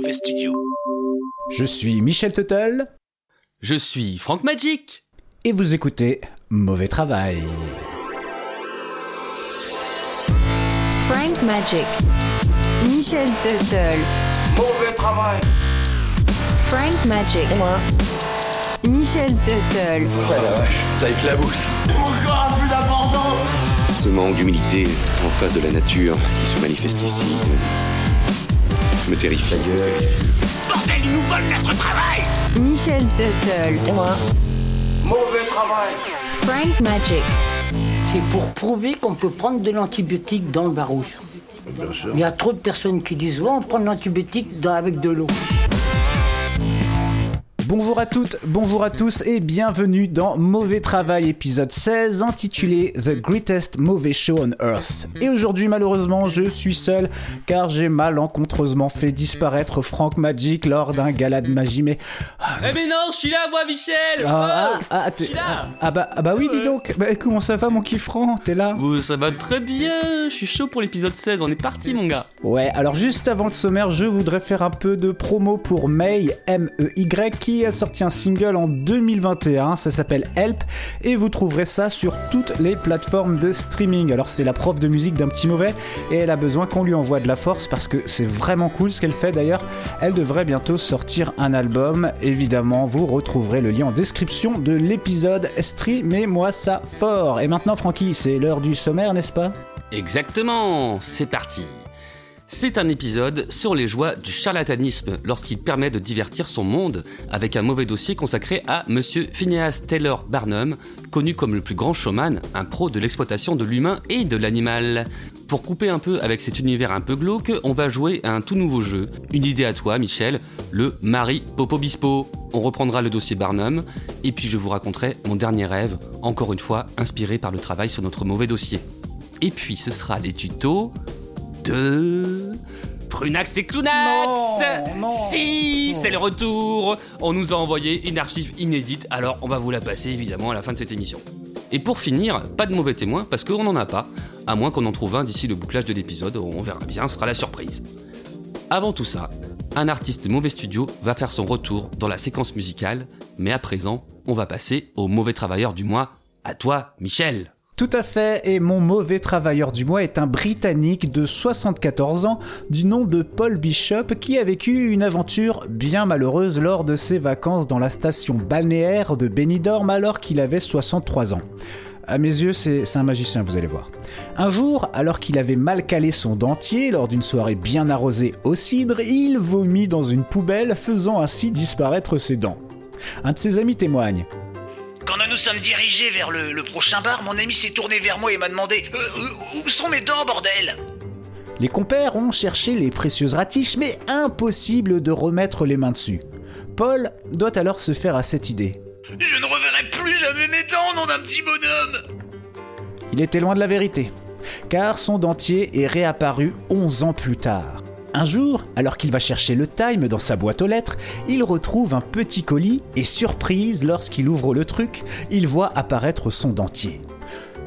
Mauvais Studio. Je suis Michel Tuttle. Je suis Franck Magic. Et vous écoutez Mauvais Travail. Frank Magic. Michel Tuttle. Mauvais travail. Frank Magic. moi. Michel Tuttle. Oh la vache, ça éclabousse. Encore plus d'abandon Ce manque d'humilité en face de la nature qui se manifeste ici me terrifie. Bordel, ils nous volent notre travail Michel Tuttle. moi. Mauvais travail. Frank Magic. C'est pour prouver qu'on peut prendre de l'antibiotique dans le barouche. Il y a trop de personnes qui disent ouais, on prend de l'antibiotique avec de l'eau. Bonjour à toutes, bonjour à tous et bienvenue dans Mauvais Travail épisode 16 intitulé The Greatest Mauvais Show on Earth. Et aujourd'hui malheureusement je suis seul car j'ai malencontreusement fait disparaître Frank Magic lors d'un gala de magie mais... Eh mais non, je suis là, moi, Michel. Ah, Oh, ah, ah, je suis là. ah, bah, ah bah oui dis donc, bah, comment ça va mon kiffrant, t'es là? Oh, ça va très bien, je suis chaud pour l'épisode 16, on est parti, mon gars. Ouais, alors juste avant le sommaire, je voudrais faire un peu de promo pour May, M-E-Y, qui a sorti un single en 2021, ça s'appelle Help, et vous trouverez ça sur toutes les plateformes de streaming. Alors c'est la prof de musique d'un petit mauvais, et elle a besoin qu'on lui envoie de la force parce que c'est vraiment cool ce qu'elle fait d'ailleurs. Elle devrait bientôt sortir un album, évidemment vous retrouverez le lien en description de l'épisode Streamez-moi ça fort. Et maintenant Francky, c'est l'heure du sommaire, n'est-ce pas? Exactement, c'est parti. C'est un épisode sur les joies du charlatanisme lorsqu'il permet de divertir son monde avec un mauvais dossier consacré à Monsieur Phineas Taylor Barnum, connu comme le plus grand showman, un pro de l'exploitation de l'humain et de l'animal. Pour couper un peu avec cet univers un peu glauque, on va jouer à un tout nouveau jeu. Une idée à toi, Michel, le Marie Popo Bispo. On reprendra le dossier Barnum, et puis je vous raconterai mon dernier rêve, encore une fois inspiré par le travail sur notre mauvais dossier. Et puis ce sera les tutos de Prunax et Clownax Non, non. Si, c'est le retour On nous a envoyé une archive inédite, alors on va vous la passer évidemment à la fin de cette émission. Et pour finir, pas de mauvais témoins, parce qu'on n'en a pas, à moins qu'on en trouve un d'ici le bouclage de l'épisode, on verra bien, ce sera la surprise. Avant tout ça, un artiste mauvais studio va faire son retour dans la séquence musicale, mais à présent, on va passer au mauvais travailleur du mois. À toi, Michel Tout à fait, et mon mauvais travailleur du mois est un Britannique de 74 ans du nom de Paul Bishop qui a vécu une aventure bien malheureuse lors de ses vacances dans la station balnéaire de Benidorm alors qu'il avait 63 ans. À mes yeux, c'est un magicien, vous allez voir. Un jour, alors qu'il avait mal calé son dentier lors d'une soirée bien arrosée au cidre, il vomit dans une poubelle, faisant ainsi disparaître ses dents. Un de ses amis témoigne. Quand nous nous sommes dirigés vers le, le prochain bar, mon ami s'est tourné vers moi et m'a demandé Euh, où- Où sont mes dents, bordel? Les compères ont cherché les précieuses ratiches, mais impossible de remettre les mains dessus. Paul doit alors se faire à cette idée. Je ne reverrai plus jamais mes dents, nom d'un petit bonhomme Il était loin de la vérité, car son dentier est réapparu 11 ans plus tard. Un jour, alors qu'il va chercher le Time dans sa boîte aux lettres, il retrouve un petit colis et surprise, lorsqu'il ouvre le truc, il voit apparaître son dentier.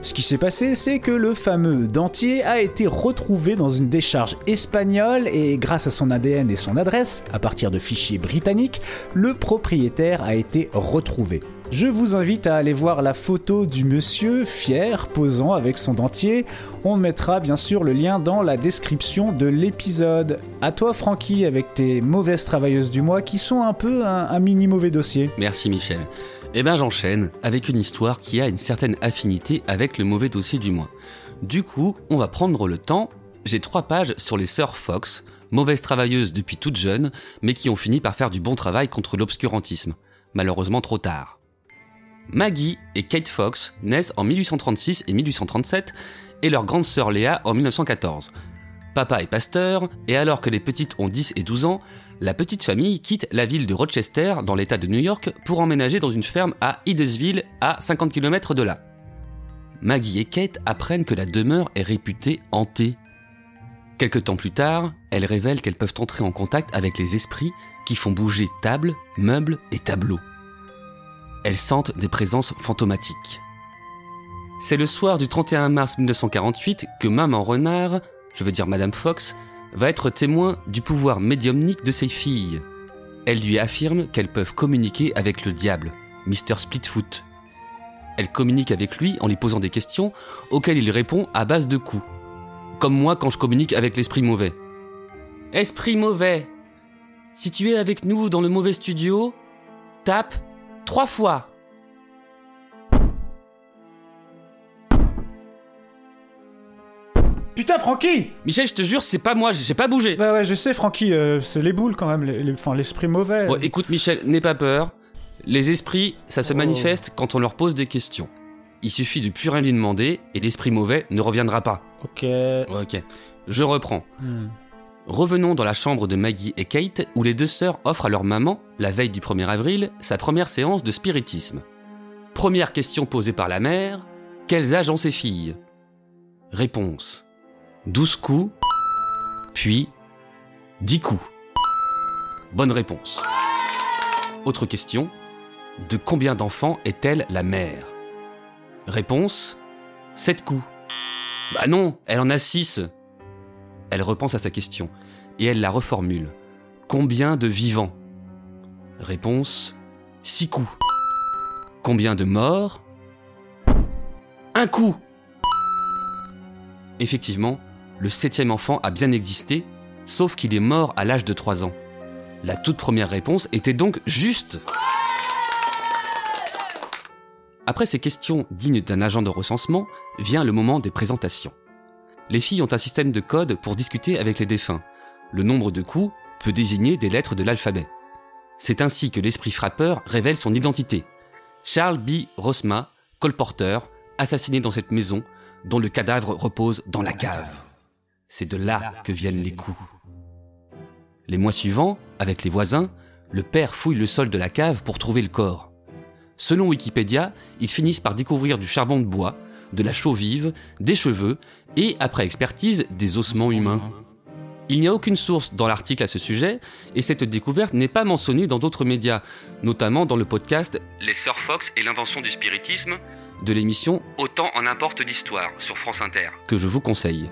Ce qui s'est passé, c'est que le fameux dentier a été retrouvé dans une décharge espagnole et grâce à son ADN et son adresse, à partir de fichiers britanniques, le propriétaire a été retrouvé. Je vous invite à aller voir la photo du monsieur, fier, posant avec son dentier. On mettra bien sûr le lien dans la description de l'épisode. À toi Francky avec tes mauvaises travailleuses du mois qui sont un peu un, mini mauvais dossier. Merci Michel. Eh ben j'enchaîne avec une histoire qui a une certaine affinité avec le mauvais dossier du mois. Du coup, on va prendre le temps. J'ai trois pages sur les sœurs Fox, mauvaises travailleuses depuis toutes jeunes, mais qui ont fini par faire du bon travail contre l'obscurantisme. Malheureusement trop tard. Maggie et Kate Fox naissent en 1836 et 1837 et leur grande sœur Léa en 1914. Papa est pasteur, et alors que les petites ont 10 et 12 ans, la petite famille quitte la ville de Rochester, dans l'état de New York, pour emménager dans une ferme à Hydesville, à 50 km de là. Maggie et Kate apprennent que la demeure est réputée hantée. Quelque temps plus tard, elles révèlent qu'elles peuvent entrer en contact avec les esprits qui font bouger tables, meubles et tableaux. Elles sentent des présences fantomatiques. C'est le soir du 31 mars 1948 que Maman Renard, je veux dire Madame Fox, va être témoin du pouvoir médiumnique de ses filles. Elle lui affirme qu'elles peuvent communiquer avec le diable, Mr. Splitfoot. Elle communique avec lui en lui posant des questions auxquelles il répond à base de coups. Comme moi quand je communique avec l'esprit mauvais. Esprit mauvais, si tu es avec nous dans le mauvais studio, tape trois fois. Putain, Francky Michel, je te jure, c'est pas moi, j'ai pas bougé. Bah ouais, je sais, Francky, euh, c'est les boules quand même, les- les- enfin l'esprit mauvais. Bon, écoute Michel, n'aie pas peur. Les esprits, ça se Oh. manifeste quand on leur pose des questions. Il suffit de plus rien lui demander et l'esprit mauvais ne reviendra pas. Ok. Ok. Je reprends. Hmm. Revenons dans la chambre de Maggie et Kate où les deux sœurs offrent à leur maman, la veille du 1er avril, sa première séance de spiritisme. Première question posée par la mère, quels âges ont ses filles? Réponse 12 coups, puis 10 coups. Bonne réponse. Autre question, de combien d'enfants est-elle la mère? Réponse 7 coups. Bah non, elle en a 6. Elle repense à sa question et elle la reformule. Combien de vivants? Réponse 6 coups. Combien de morts? Un coup Effectivement, le septième enfant a bien existé, sauf qu'il est mort à l'âge de 3 ans. La toute première réponse était donc juste. Après ces questions dignes d'un agent de recensement, vient le moment des présentations. Les filles ont un système de code pour discuter avec les défunts. Le nombre de coups peut désigner des lettres de l'alphabet. C'est ainsi que l'esprit frappeur révèle son identité. Charles B. Rosma, colporteur, assassiné dans cette maison, dont le cadavre repose dans la cave. C'est de là que viennent les coups. Les mois suivants, avec les voisins, le père fouille le sol de la cave pour trouver le corps. Selon Wikipédia, ils finissent par découvrir du charbon de bois, de la chaux vive, des cheveux et, après expertise, des ossements humains. Il n'y a aucune source dans l'article à ce sujet, et cette découverte n'est pas mentionnée dans d'autres médias, notamment dans le podcast Les Sœurs Fox et l'invention du spiritisme de l'émission Autant en importe l'histoire sur France Inter, que je vous conseille.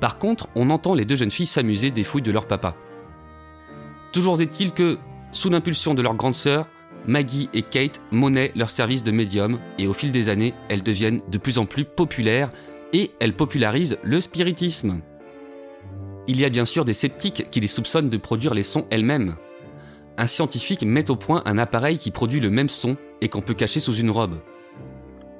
Par contre, on entend les deux jeunes filles s'amuser des fouilles de leur papa. Toujours est-il que, sous l'impulsion de leur grande sœur, Maggie et Kate monnaient leur service de médium et au fil des années, elles deviennent de plus en plus populaires et elles popularisent le spiritisme. Il y a bien sûr des sceptiques qui les soupçonnent de produire les sons elles-mêmes. Un scientifique met au point un appareil qui produit le même son et qu'on peut cacher sous une robe.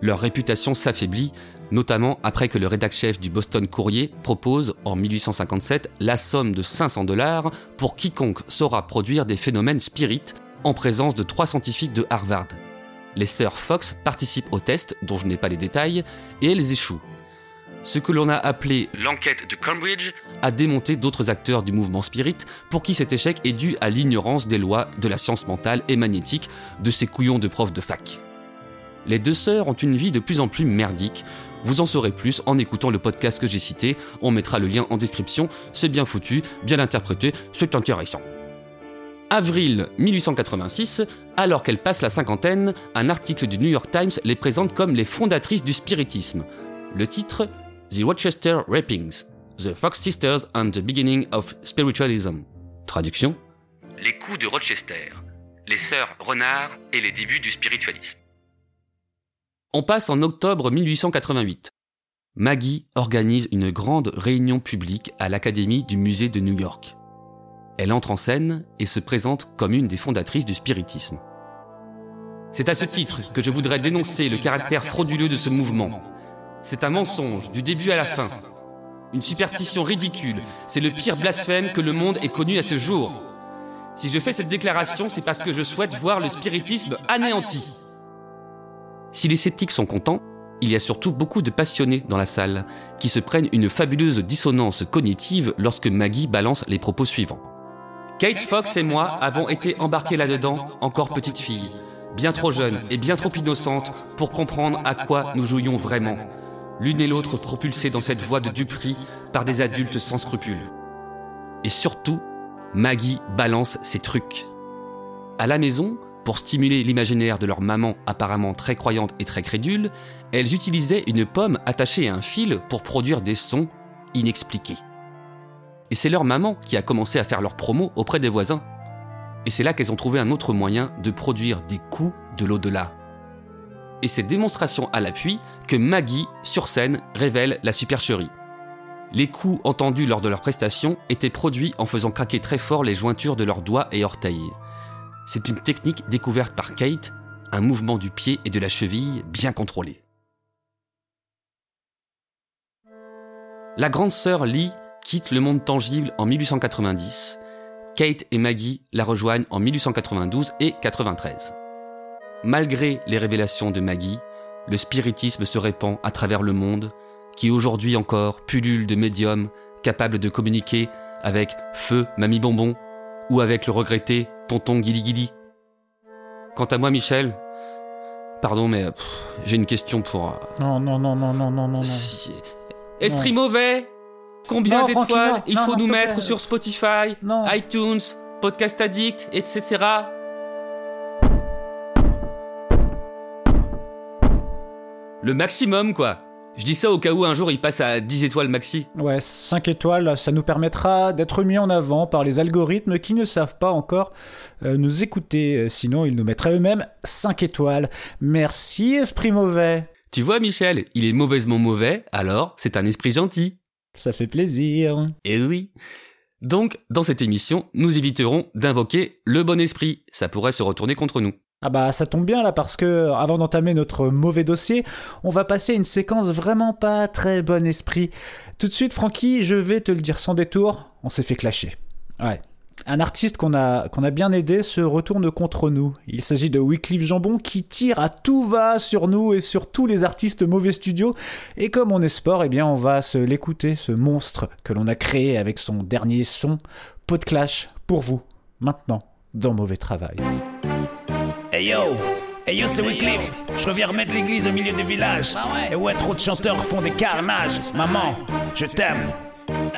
Leur réputation s'affaiblit, notamment après que le rédac-chef du Boston Courrier propose, en 1857, la somme de 500 dollars pour quiconque saura produire des phénomènes spirites en présence de trois scientifiques de Harvard. Les sœurs Fox participent au test, dont je n'ai pas les détails, et elles échouent. Ce que l'on a appelé l'enquête de Cambridge a démonté d'autres acteurs du mouvement spirit pour qui cet échec est dû à l'ignorance des lois de la science mentale et magnétique de ces couillons de profs de fac. Les deux sœurs ont une vie de plus en plus merdique. Vous en saurez plus en écoutant le podcast que j'ai cité. On mettra le lien en description. C'est bien foutu, bien interprété, c'est intéressant. Avril 1886, alors qu'elles passent la cinquantaine, un article du New York Times les présente comme les fondatrices du spiritisme. Le titre The Rochester Rappings, The Fox Sisters and the Beginning of Spiritualism. Traduction Les coups de Rochester, les sœurs Renard et les débuts du spiritualisme. On passe en octobre 1888. Maggie organise une grande réunion publique à l'Académie du musée de New York. Elle entre en scène et se présente comme une des fondatrices du spiritisme. C'est à ce titre que je voudrais dénoncer le caractère frauduleux de ce mouvement. C'est un mensonge du début à la fin. Une superstition ridicule, c'est le pire blasphème que le monde ait connu à ce jour. Si je fais cette déclaration, c'est parce que je souhaite voir le spiritisme anéanti. Si les sceptiques sont contents, il y a surtout beaucoup de passionnés dans la salle, qui se prennent une fabuleuse dissonance cognitive lorsque Maggie balance les propos suivants. Kate Fox et moi avons été embarqués là-dedans, encore petite fille, bien trop jeune et bien trop innocente pour comprendre à quoi nous jouions vraiment, l'une et l'autre propulsées dans cette voie de duperie par des adultes sans scrupules. Et surtout, Maggie balance ses trucs. À la maison, pour stimuler l'imaginaire de leur maman apparemment très croyante et très crédule, elles utilisaient une pomme attachée à un fil pour produire des sons inexpliqués. Et c'est leur maman qui a commencé à faire leur promo auprès des voisins. Et c'est là qu'elles ont trouvé un autre moyen de produire des coups de l'au-delà. Et c'est démonstration à l'appui que Maggie, sur scène, révèle la supercherie. Les coups entendus lors de leur prestation étaient produits en faisant craquer très fort les jointures de leurs doigts et orteils. C'est une technique découverte par Kate, un mouvement du pied et de la cheville bien contrôlé. La grande sœur Lee quitte le monde tangible en 1890. Kate et Maggie la rejoignent en 1892 et 93. Malgré les révélations de Maggie, le spiritisme se répand à travers le monde, qui aujourd'hui encore pullule de médiums capables de communiquer avec Feu Mamie Bonbon ou avec le regretté Tonton Guili Guili. Quant à moi, Michel, pardon, mais pff, j'ai une question pour. euh, Non, non, non, non, non, non, non. si- Esprit mauvais Combien d'étoiles il Non, faut nous mettre sur Spotify, iTunes, Podcast Addict, etc. Le maximum, quoi. Je dis ça au cas où un jour il passe à 10 étoiles maxi. Ouais, 5 étoiles, ça nous permettra d'être mis en avant par les algorithmes qui ne savent pas encore euh, nous écouter. Euh, Sinon, ils nous mettraient eux-mêmes 5 étoiles. Merci, esprit mauvais. Tu vois, Michel, il est mauvaisement mauvais, alors c'est un esprit gentil. Ça fait plaisir. Eh oui. Donc, dans cette émission, nous éviterons d'invoquer le bon esprit. Ça pourrait se retourner contre nous. Ah bah ça tombe bien là parce que avant d'entamer notre mauvais dossier, on va passer à une séquence vraiment pas très bon esprit. Tout de suite Francky, je vais te le dire sans détour, on s'est fait clasher. Ouais. Un artiste qu'on a, qu'on a bien aidé se retourne contre nous. Il s'agit de Wycliffe Jambon qui tire à tout va sur nous et sur tous les artistes mauvais studio. Et comme on est sport, eh bien on va se l'écouter, ce monstre que l'on a créé avec son dernier son, Pot de Clash, pour vous, maintenant, dans Mauvais Travail. Hey yo Hey yo, c'est Wycliffe Je reviens remettre l'église au milieu du village. Et ouais, trop de chanteurs font des carnages. Maman, je t'aime.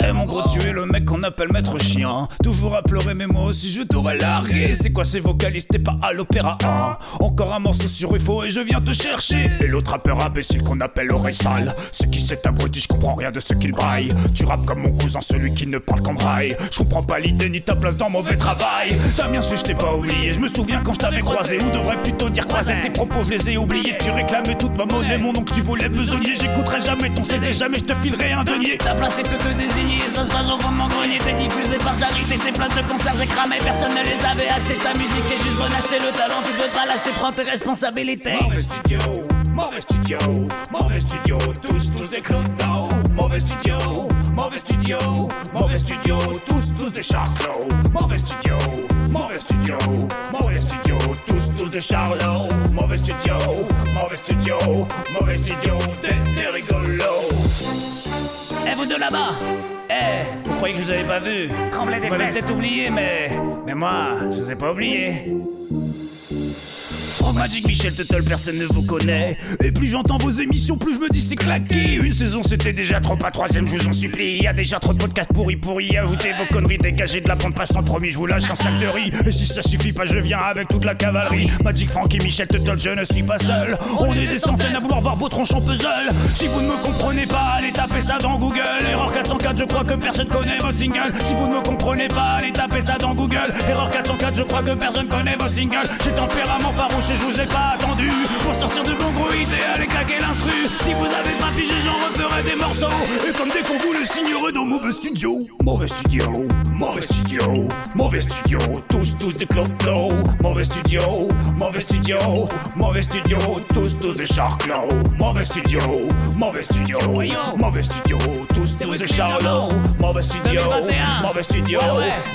Eh mon gros, tu es le mec qu'on appelle maître chien. Toujours à pleurer, mais moi aussi je t'aurais largué. C'est quoi ces vocalistes? T'es pas à l'opéra hein? Encore un morceau sur UFO et je viens te chercher. Et l'autre rappeur imbécile qu'on appelle oreille sale. C'est qui c'est abruti, je comprends rien de ce qu'il braille. Tu rappes comme mon cousin, celui qui ne parle qu'en braille. Je comprends pas l'idée ni ta place dans mauvais travail. T'as bien su, je t'ai pas oublié. Je me souviens quand je t'avais croisé, ou devrais plutôt dire croisé. Tes propos, je les ai oubliés. Tu réclamais toute ma monnaie, mon nom que tu voulais besogner. J'écouterai jamais ton CD, jamais je te filerai un denier. Ta place est de te désigner, ça se passe au fond de mon grenier. T'es diffusé par charité, tes places de concert, j'ai cramé. Personne ne les avait acheté. Ta musique est juste bonne, acheter le talent, tu peux pas l'acheter. Prends tes responsabilités. Mauvais studio, mauvais studio, mauvais studio, tous, tous des clodos. Mauvais studio, mauvais studio, mauvais studio, tous, tous des charlots. Mauvais studio, mauvais studio, mauvais studio, tous, tous des charlots. Mauvais studio, mauvais studio, mauvais studio, des, des rigolos. Eh vous de là-bas Eh, vous croyez que je vous avais pas vu? Tremblez des Vous m'avez peut-être oublié, mais... Mais moi, je vous ai pas oublié. Magic Michel Tuttle, personne ne vous connaît. Et plus j'entends vos émissions, plus je me dis c'est claqué. Une saison c'était déjà trop, pas troisième, je vous en supplie. Il y a déjà trop de podcasts pourris pourris. Ajoutez vos conneries, dégagez de la bande passante, promis, je vous lâche un sac de riz. Et si ça suffit pas, je viens avec toute la cavalerie. Magic Frank et Michel Tuttle, je ne suis pas seul. On est des centaines à vouloir voir vos tronches en puzzle. Si vous ne me comprenez pas, allez taper ça dans Google. Erreur 404, je crois que personne connaît vos singles. Si vous ne me comprenez pas, allez taper ça dans Google. Erreur 404, je crois que personne connaît vos singles. J'ai tempérament farouche et je vous ai pas attendu pour sortir de bon gros hit et aller claquer l'instru. Si vous avez pas pigé, j'en referai des morceaux. Et comme dès qu'on vous le signerait dans mauvais studio. Mauvais studio, mauvais studio, mauvais studio, tous, tous des clodos. Mauvais studio, mauvais studio, mauvais studio, tous, tous des charclos. Mauvais studio, mauvais studio, mauvais studio, tous, tous des charlots. Mauvais studio, mauvais studio,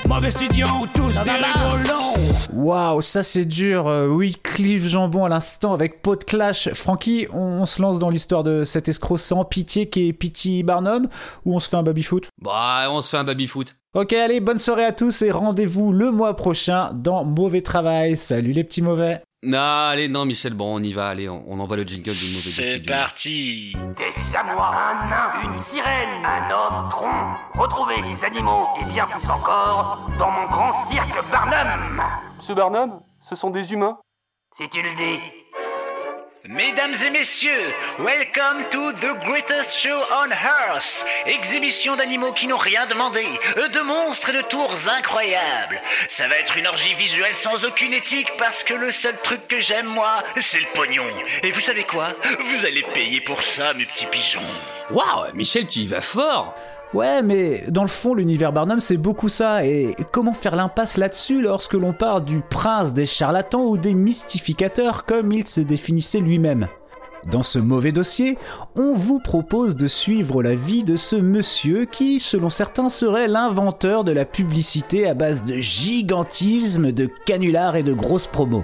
mauvais studio, tous des rigolos. Waouh, ça c'est dur. Euh, oui, Cliff Jambon à l'instant avec Pot de Clash. Francky, on, on se lance dans l'histoire de cet escroc sans pitié qui est Pity Barnum ou on se fait un baby-foot Bah, on se fait un baby-foot. Ok, allez, bonne soirée à tous et rendez-vous le mois prochain dans Mauvais Travail. Salut les petits mauvais. Non, allez, non, Michel, bon, on y va, allez, on, on envoie le jingle du mauvais C'est parti Des siamois, un nain, une sirène, un homme tronc. Retrouvez ces animaux et bien plus encore dans mon grand cirque Barnum. Monsieur Barnum, ce sont des humains Si tu le dis. Mesdames et messieurs, welcome to the greatest show on earth. Exhibition d'animaux qui n'ont rien demandé, de monstres et de tours incroyables. Ça va être une orgie visuelle sans aucune éthique parce que le seul truc que j'aime moi, c'est le pognon. Et vous savez quoi? Vous allez payer pour ça, mes petits pigeons. Waouh, Michel, tu y vas fort Ouais, mais dans le fond, l'univers Barnum, c'est beaucoup ça. Et comment faire l'impasse là-dessus lorsque l'on parle du prince des charlatans ou des mystificateurs, comme il se définissait lui-même? Dans ce mauvais dossier, on vous propose de suivre la vie de ce monsieur qui, selon certains, serait l'inventeur de la publicité à base de gigantisme, de canulars et de grosses promos.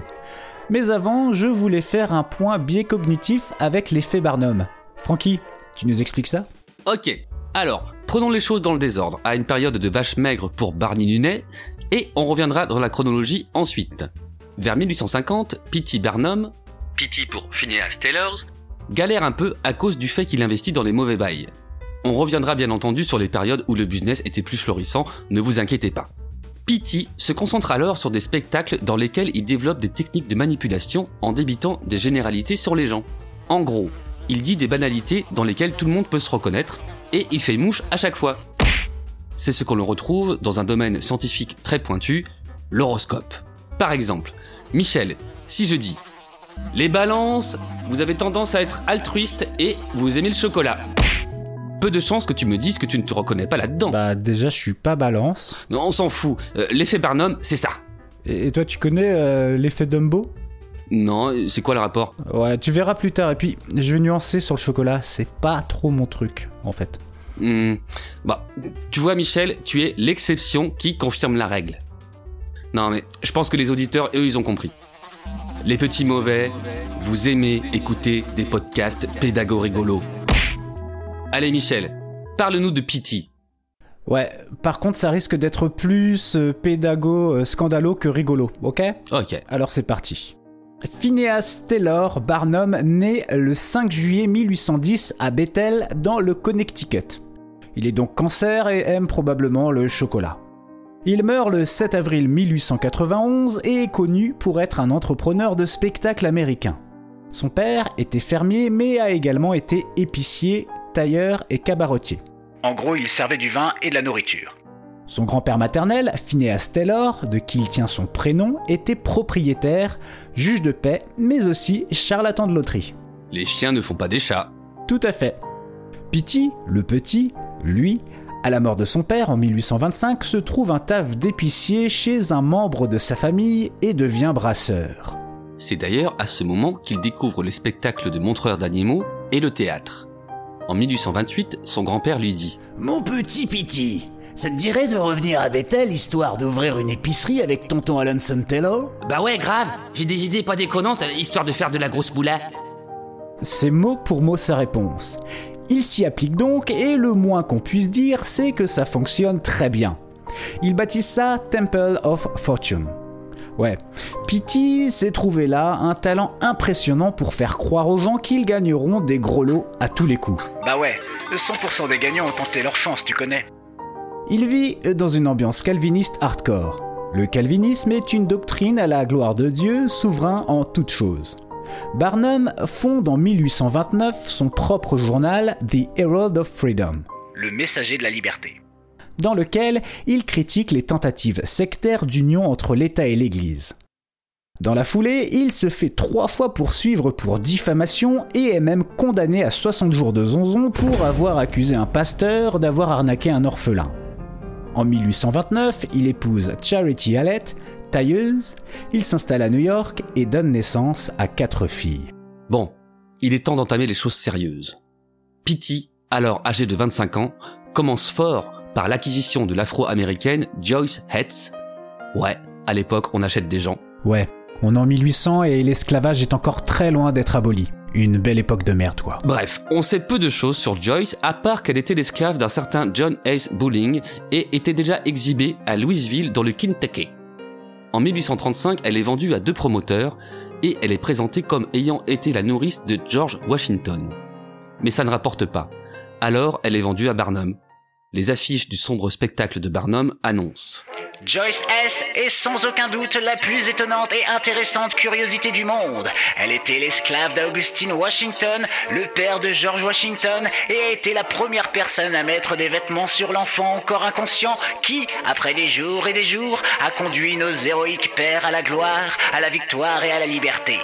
Mais avant, je voulais faire un point biais cognitif avec l'effet Barnum. Francky, tu nous expliques ça? Ok, alors, prenons les choses dans le désordre, à une période de vache maigre pour Barney Lunet, et on reviendra dans la chronologie ensuite. Vers 1850, P.T. Barnum, P.T. pour Phineas Taylors, galère un peu à cause du fait qu'il investit dans les mauvais bails. On reviendra bien entendu sur les périodes où le business était plus florissant, ne vous inquiétez pas. P.T. se concentre alors sur des spectacles dans lesquels il développe des techniques de manipulation en débitant des généralités sur les gens. En gros, il dit des banalités dans lesquelles tout le monde peut se reconnaître, et il fait mouche à chaque fois. C'est ce qu'on le retrouve dans un domaine scientifique très pointu, l'horoscope. Par exemple, Michel, si je dis Les balances, vous avez tendance à être altruiste et vous aimez le chocolat. Peu de chances que tu me dises que tu ne te reconnais pas là-dedans. Bah déjà, je suis pas balance. Non, on s'en fout. Euh, L'effet Barnum, c'est ça. Et et toi, tu connais euh, l'effet Dumbo? Non, c'est quoi le rapport Ouais, tu verras plus tard. Et puis, je vais nuancer sur le chocolat, c'est pas trop mon truc, en fait. Hmm, Bah, tu vois Michel, tu es l'exception qui confirme la règle. Non mais je pense que les auditeurs, eux, ils ont compris. Les petits mauvais, vous aimez écouter des podcasts pédago rigolos. Allez Michel, parle-nous de Pity. Ouais, par contre, ça risque d'être plus euh, pédago euh, scandalo que rigolo, ok? Ok. Alors c'est parti. Phineas Taylor Barnum naît le 5 juillet 1810 à Bethel, dans le Connecticut. Il est donc cancer et aime probablement le chocolat. Il meurt le 7 avril 1891 et est connu pour être un entrepreneur de spectacles américain. Son père était fermier mais a également été épicier, tailleur et cabaretier. En gros, il servait du vin et de la nourriture. Son grand-père maternel, Phineas Taylor, de qui il tient son prénom, était propriétaire, juge de paix, mais aussi charlatan de loterie. Les chiens ne font pas des chats. Tout à fait. Pity, le petit, lui, à la mort de son père en 1825, se trouve un taf d'épicier chez un membre de sa famille et devient brasseur. C'est d'ailleurs à ce moment qu'il découvre les spectacles de montreurs d'animaux et le théâtre. En 1828, son grand-père lui dit Mon petit Pity, ça te dirait de revenir à Bethel histoire d'ouvrir une épicerie avec tonton Alanson Taylor Bah ouais, grave, j'ai des idées pas déconnantes, histoire de faire de la grosse boula. C'est mot pour mot sa réponse. Il s'y applique donc et le moins qu'on puisse dire, c'est que ça fonctionne très bien. Il baptise ça Temple of Fortune. Ouais, Pity s'est trouvé là un talent impressionnant pour faire croire aux gens qu'ils gagneront des gros lots à tous les coups. Bah ouais, 100% des gagnants ont tenté leur chance, tu connais. Il vit dans une ambiance calviniste hardcore. Le calvinisme est une doctrine à la gloire de Dieu, souverain en toutes choses. Barnum fonde en 1829 son propre journal The Herald of Freedom, Le messager de la liberté. dans lequel il critique les tentatives sectaires d'union entre l'État et l'Église. Dans la foulée, il se fait trois fois poursuivre pour diffamation et est même condamné à 60 jours de zonzon pour avoir accusé un pasteur d'avoir arnaqué un orphelin. En 1829, il épouse Charity Hallett, tailleuse, il s'installe à New York et donne naissance à quatre filles. Bon, il est temps d'entamer les choses sérieuses. Pity, alors âgé de 25 ans, commence fort par l'acquisition de l'afro-américaine Joyce Hetz. Ouais, à l'époque, on achète des gens. Ouais, on est en 1800 et l'esclavage est encore très loin d'être aboli. Une belle époque de merde, quoi. Bref, on sait peu de choses sur Joyce, à part qu'elle était l'esclave d'un certain John Ace Bowling et était déjà exhibée à Louisville dans le Kentucky. En 1835, elle est vendue à deux promoteurs et elle est présentée comme ayant été la nourrice de George Washington. Mais ça ne rapporte pas. Alors, elle est vendue à Barnum. Les affiches du sombre spectacle de Barnum annoncent Joyce S est sans aucun doute la plus étonnante et intéressante curiosité du monde. Elle était l'esclave d'Augustine Washington, le père de George Washington, et a été la première personne à mettre des vêtements sur l'enfant encore inconscient qui, après des jours et des jours, a conduit nos héroïques pères à la gloire, à la victoire et à la liberté.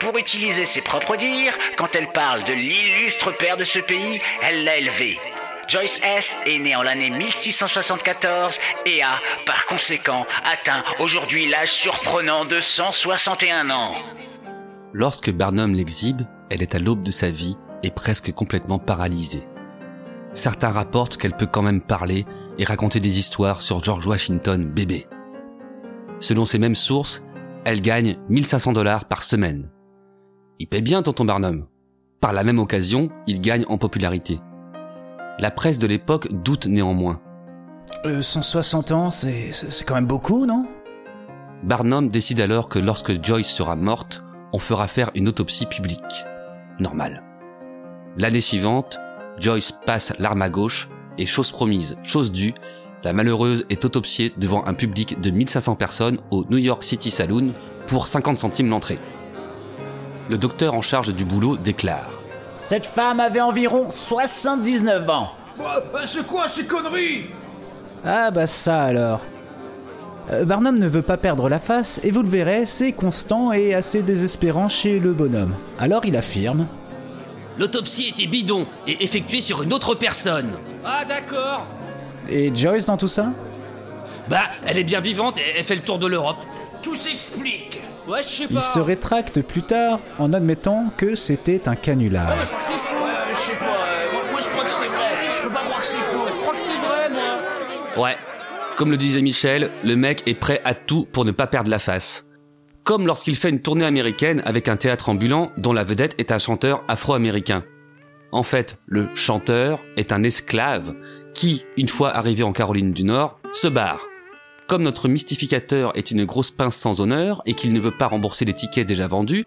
Pour utiliser ses propres dires, quand elle parle de l'illustre père de ce pays, elle l'a élevé. Joyce S est née en l'année 1674 et a, par conséquent, atteint aujourd'hui l'âge surprenant de 161 ans. Lorsque Barnum l'exhibe, elle est à l'aube de sa vie et presque complètement paralysée. Certains rapportent qu'elle peut quand même parler et raconter des histoires sur George Washington bébé. Selon ces mêmes sources, elle gagne 1500 dollars par semaine. Il paie bien tonton Barnum. Par la même occasion, il gagne en popularité. La presse de l'époque doute néanmoins. Euh, 160 ans, c'est c'est quand même beaucoup, non? Barnum décide alors que lorsque Joyce sera morte, on fera faire une autopsie publique. Normal. L'année suivante, Joyce passe l'arme à gauche et chose promise, chose due, la malheureuse est autopsiée devant un public de 1500 personnes au New York City Saloon pour 50 centimes l'entrée. Le docteur en charge du boulot déclare Cette femme avait environ 79 ans. C'est quoi ces conneries? Ah bah ça alors. Euh, Barnum ne veut pas perdre la face et vous le verrez, c'est constant et assez désespérant chez le bonhomme. Alors il affirme L'autopsie était bidon et effectuée sur une autre personne. Ah d'accord. Et Joyce dans tout ça? Bah, elle est bien vivante et elle fait le tour de l'Europe. Tout s'explique. Ouais, je sais Il se rétracte plus tard en admettant que c'était un canular. C'est faux. je sais pas. euh, moi, moi, je crois que c'est vrai. Je peux pas croire que c'est faux. Je crois que c'est vrai, moi. Ouais. Comme le disait Michel, le mec est prêt à tout pour ne pas perdre la face. Comme lorsqu'il fait une tournée américaine avec un théâtre ambulant dont la vedette est un chanteur afro-américain. En fait, le chanteur est un esclave qui, une fois arrivé en Caroline du Nord, se barre. Comme notre mystificateur est une grosse pince sans honneur et qu'il ne veut pas rembourser les tickets déjà vendus,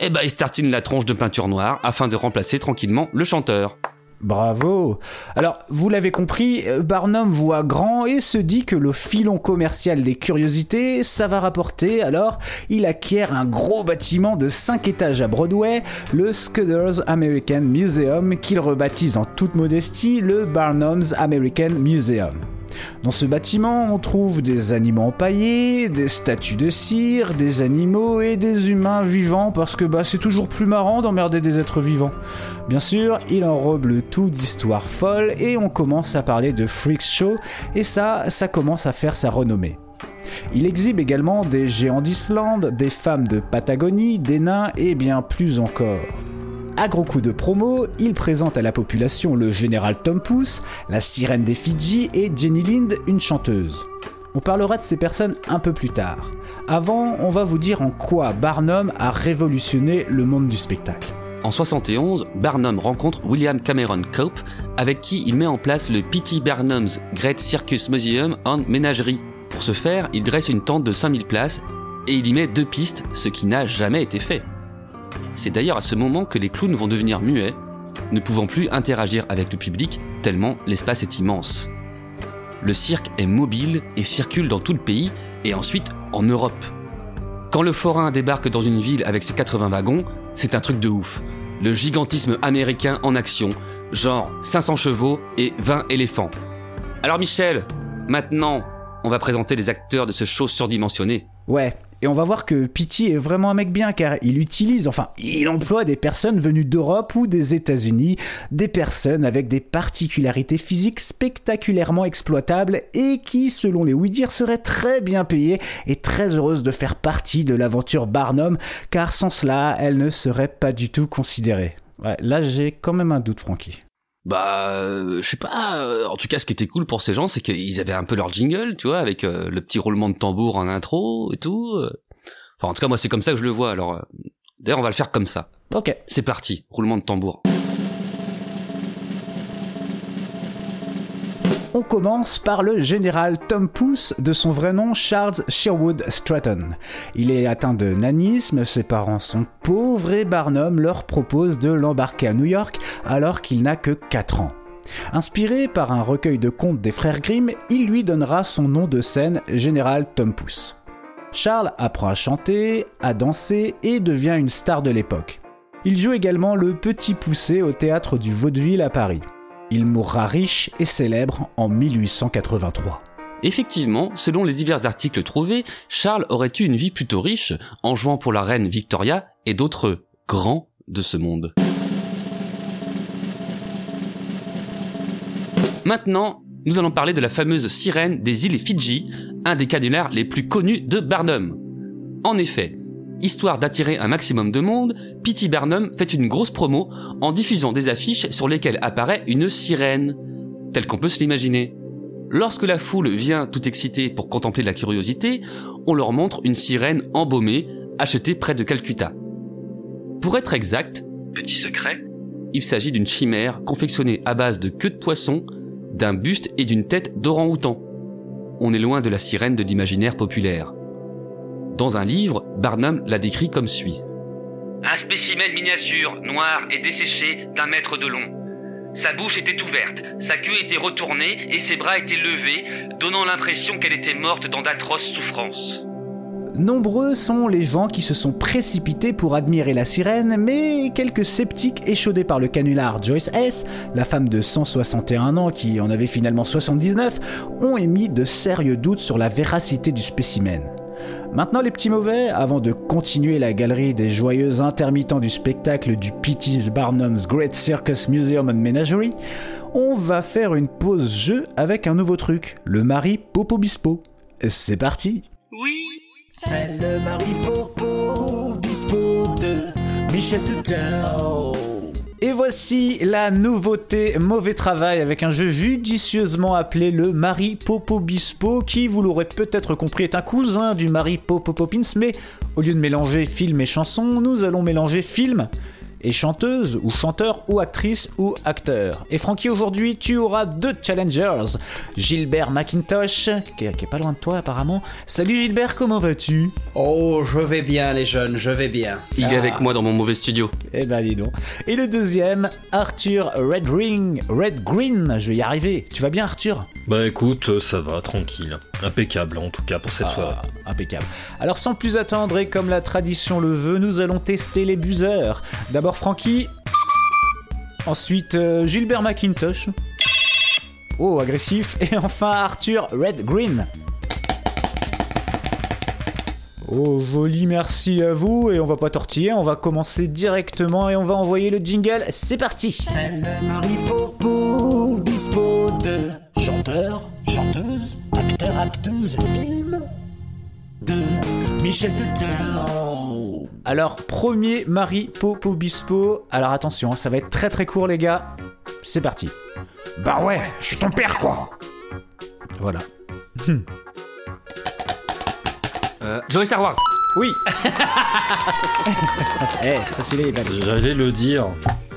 eh ben il se tartine la tronche de peinture noire afin de remplacer tranquillement le chanteur. Bravo Alors, vous l'avez compris, euh, Barnum voit grand et se dit que le filon commercial des curiosités, ça va rapporter, alors il acquiert un gros bâtiment de 5 étages à Broadway, le Scudder's American Museum, qu'il rebaptise en toute modestie le Barnum's American Museum. Dans ce bâtiment, on trouve des animaux empaillés, des statues de cire, des animaux et des humains vivants parce que bah, c'est toujours plus marrant d'emmerder des êtres vivants. Bien sûr, il enrobe le tout d'histoires folles et on commence à parler de freak show et ça, ça commence à faire sa renommée. Il exhibe également des géants d'Islande, des femmes de Patagonie, des nains et bien plus encore. À gros coup de promo, il présente à la population le général Tom Pouce, la sirène des Fidji et Jenny Lind, une chanteuse. On parlera de ces personnes un peu plus tard. Avant, on va vous dire en quoi Barnum a révolutionné le monde du spectacle. En 71, Barnum rencontre William Cameron Cope, avec qui il met en place le P.T. Barnum's Great Circus Museum and Menagerie. Pour ce faire, il dresse une tente de 5000 places et il y met deux pistes, ce qui n'a jamais été fait. C'est d'ailleurs à ce moment que les clowns vont devenir muets, ne pouvant plus interagir avec le public tellement l'espace est immense. Le cirque est mobile et circule dans tout le pays et ensuite en Europe. Quand le forain débarque dans une ville avec ses 80 wagons, c'est un truc de ouf. Le gigantisme américain en action, genre 500 chevaux et 20 éléphants. Alors Michel, maintenant, on va présenter les acteurs de ce show surdimensionné. Ouais, et on va voir que Pity est vraiment un mec bien car il utilise, enfin, il emploie des personnes venues d'Europe ou des États-Unis, des personnes avec des particularités physiques spectaculairement exploitables et qui, selon les oui-dire, seraient très bien payées et très heureuses de faire partie de l'aventure Barnum car sans cela, elles ne seraient pas du tout considérées. Ouais, là j'ai quand même un doute, Francky. Bah, euh, je sais pas. euh, en tout cas, ce qui était cool pour ces gens, c'est qu'ils avaient un peu leur jingle, tu vois, avec euh, le petit roulement de tambour en intro et tout. euh. Enfin, en tout cas, moi, c'est comme ça que je le vois. Alors, euh, d'ailleurs, on va le faire comme ça. Ok. C'est parti, roulement de tambour. On commence par le général Tom Pouce, de son vrai nom Charles Sherwood Stratton. Il est atteint de nanisme, ses parents sont pauvres et Barnum leur propose de l'embarquer à New York alors qu'il n'a que 4 ans. Inspiré par un recueil de contes des frères Grimm, il lui donnera son nom de scène, Général Tom Pouce. Charles apprend à chanter, à danser et devient une star de l'époque. Il joue également le Petit Poussé au théâtre du Vaudeville à Paris. Il mourra riche et célèbre en 1883. Effectivement, selon les divers articles trouvés, Charles aurait eu une vie plutôt riche en jouant pour la reine Victoria et d'autres grands de ce monde. Maintenant, nous allons parler de la fameuse sirène des îles Fidji, un des canulars les plus connus de Barnum. En effet, histoire d'attirer un maximum de monde, P.T. Barnum fait une grosse promo en diffusant des affiches sur lesquelles apparaît une sirène, telle qu'on peut se l'imaginer. Lorsque la foule vient tout excitée pour contempler la curiosité, on leur montre une sirène embaumée, achetée près de Calcutta. Pour être exact, petit secret, il s'agit d'une chimère confectionnée à base de queue de poisson, d'un buste et d'une tête d'orang-outan. On est loin de la sirène de l'imaginaire populaire. Dans un livre, Barnum la décrit comme suit. Un spécimen miniature, noir et desséché d'un mètre de long. Sa bouche était ouverte, sa queue était retournée et ses bras étaient levés, donnant l'impression qu'elle était morte dans d'atroces souffrances. Nombreux sont les gens qui se sont précipités pour admirer la sirène, mais quelques sceptiques échaudés par le canular Joyce S., la femme de 161 ans qui en avait finalement 79, ont émis de sérieux doutes sur la véracité du spécimen. Maintenant les petits mauvais, avant de continuer la galerie des joyeux intermittents du spectacle du P.T. Barnum's Great Circus Museum and Menagerie, on va faire une pause jeu avec un nouveau truc, le mari Popo Bispo. C'est parti Oui C'est le Maripopo Bispo de Michel. Et voici la nouveauté Mauvais Travail avec un jeu judicieusement appelé le Mari Popo Bispo qui, vous l'aurez peut-être compris, est un cousin du Mari Popo Poppins, mais au lieu de mélanger film et chanson, nous allons mélanger film et chanteuse ou chanteur ou actrice ou acteur. Et Francky, aujourd'hui, tu auras deux challengers. Gilbert McIntosh, qui est, qui est pas loin de toi apparemment. Salut Gilbert, comment vas-tu? Oh, je vais bien les jeunes, je vais bien. Il est Ah. avec moi dans mon mauvais studio. Eh ben dis donc. Et le deuxième, Arthur Red Ring, Red Green, je vais y arriver. Tu vas bien Arthur? Bah écoute, euh, ça va, tranquille. Impeccable en tout cas pour cette Ah, soirée. Impeccable. Alors sans plus attendre et comme la tradition le veut, nous allons tester les buzzers. D'abord Francky. Ensuite euh, Gilbert McIntosh. Oh, agressif. Et enfin Arthur Red Green. Oh, joli, merci à vous. Et on va pas tortiller, on va commencer directement et on va envoyer le jingle. C'est parti C'est le chanteur, chanteuse, acteur, acteuse, de Michel. Alors, premier Marie Popo Bispo. Alors attention, ça va être très très court, les gars. C'est parti. Bah ouais, je suis ton père, quoi. Voilà. Euh, Joey Star Wars. Oui. Eh, ça c'est les Belges. J'allais le dire.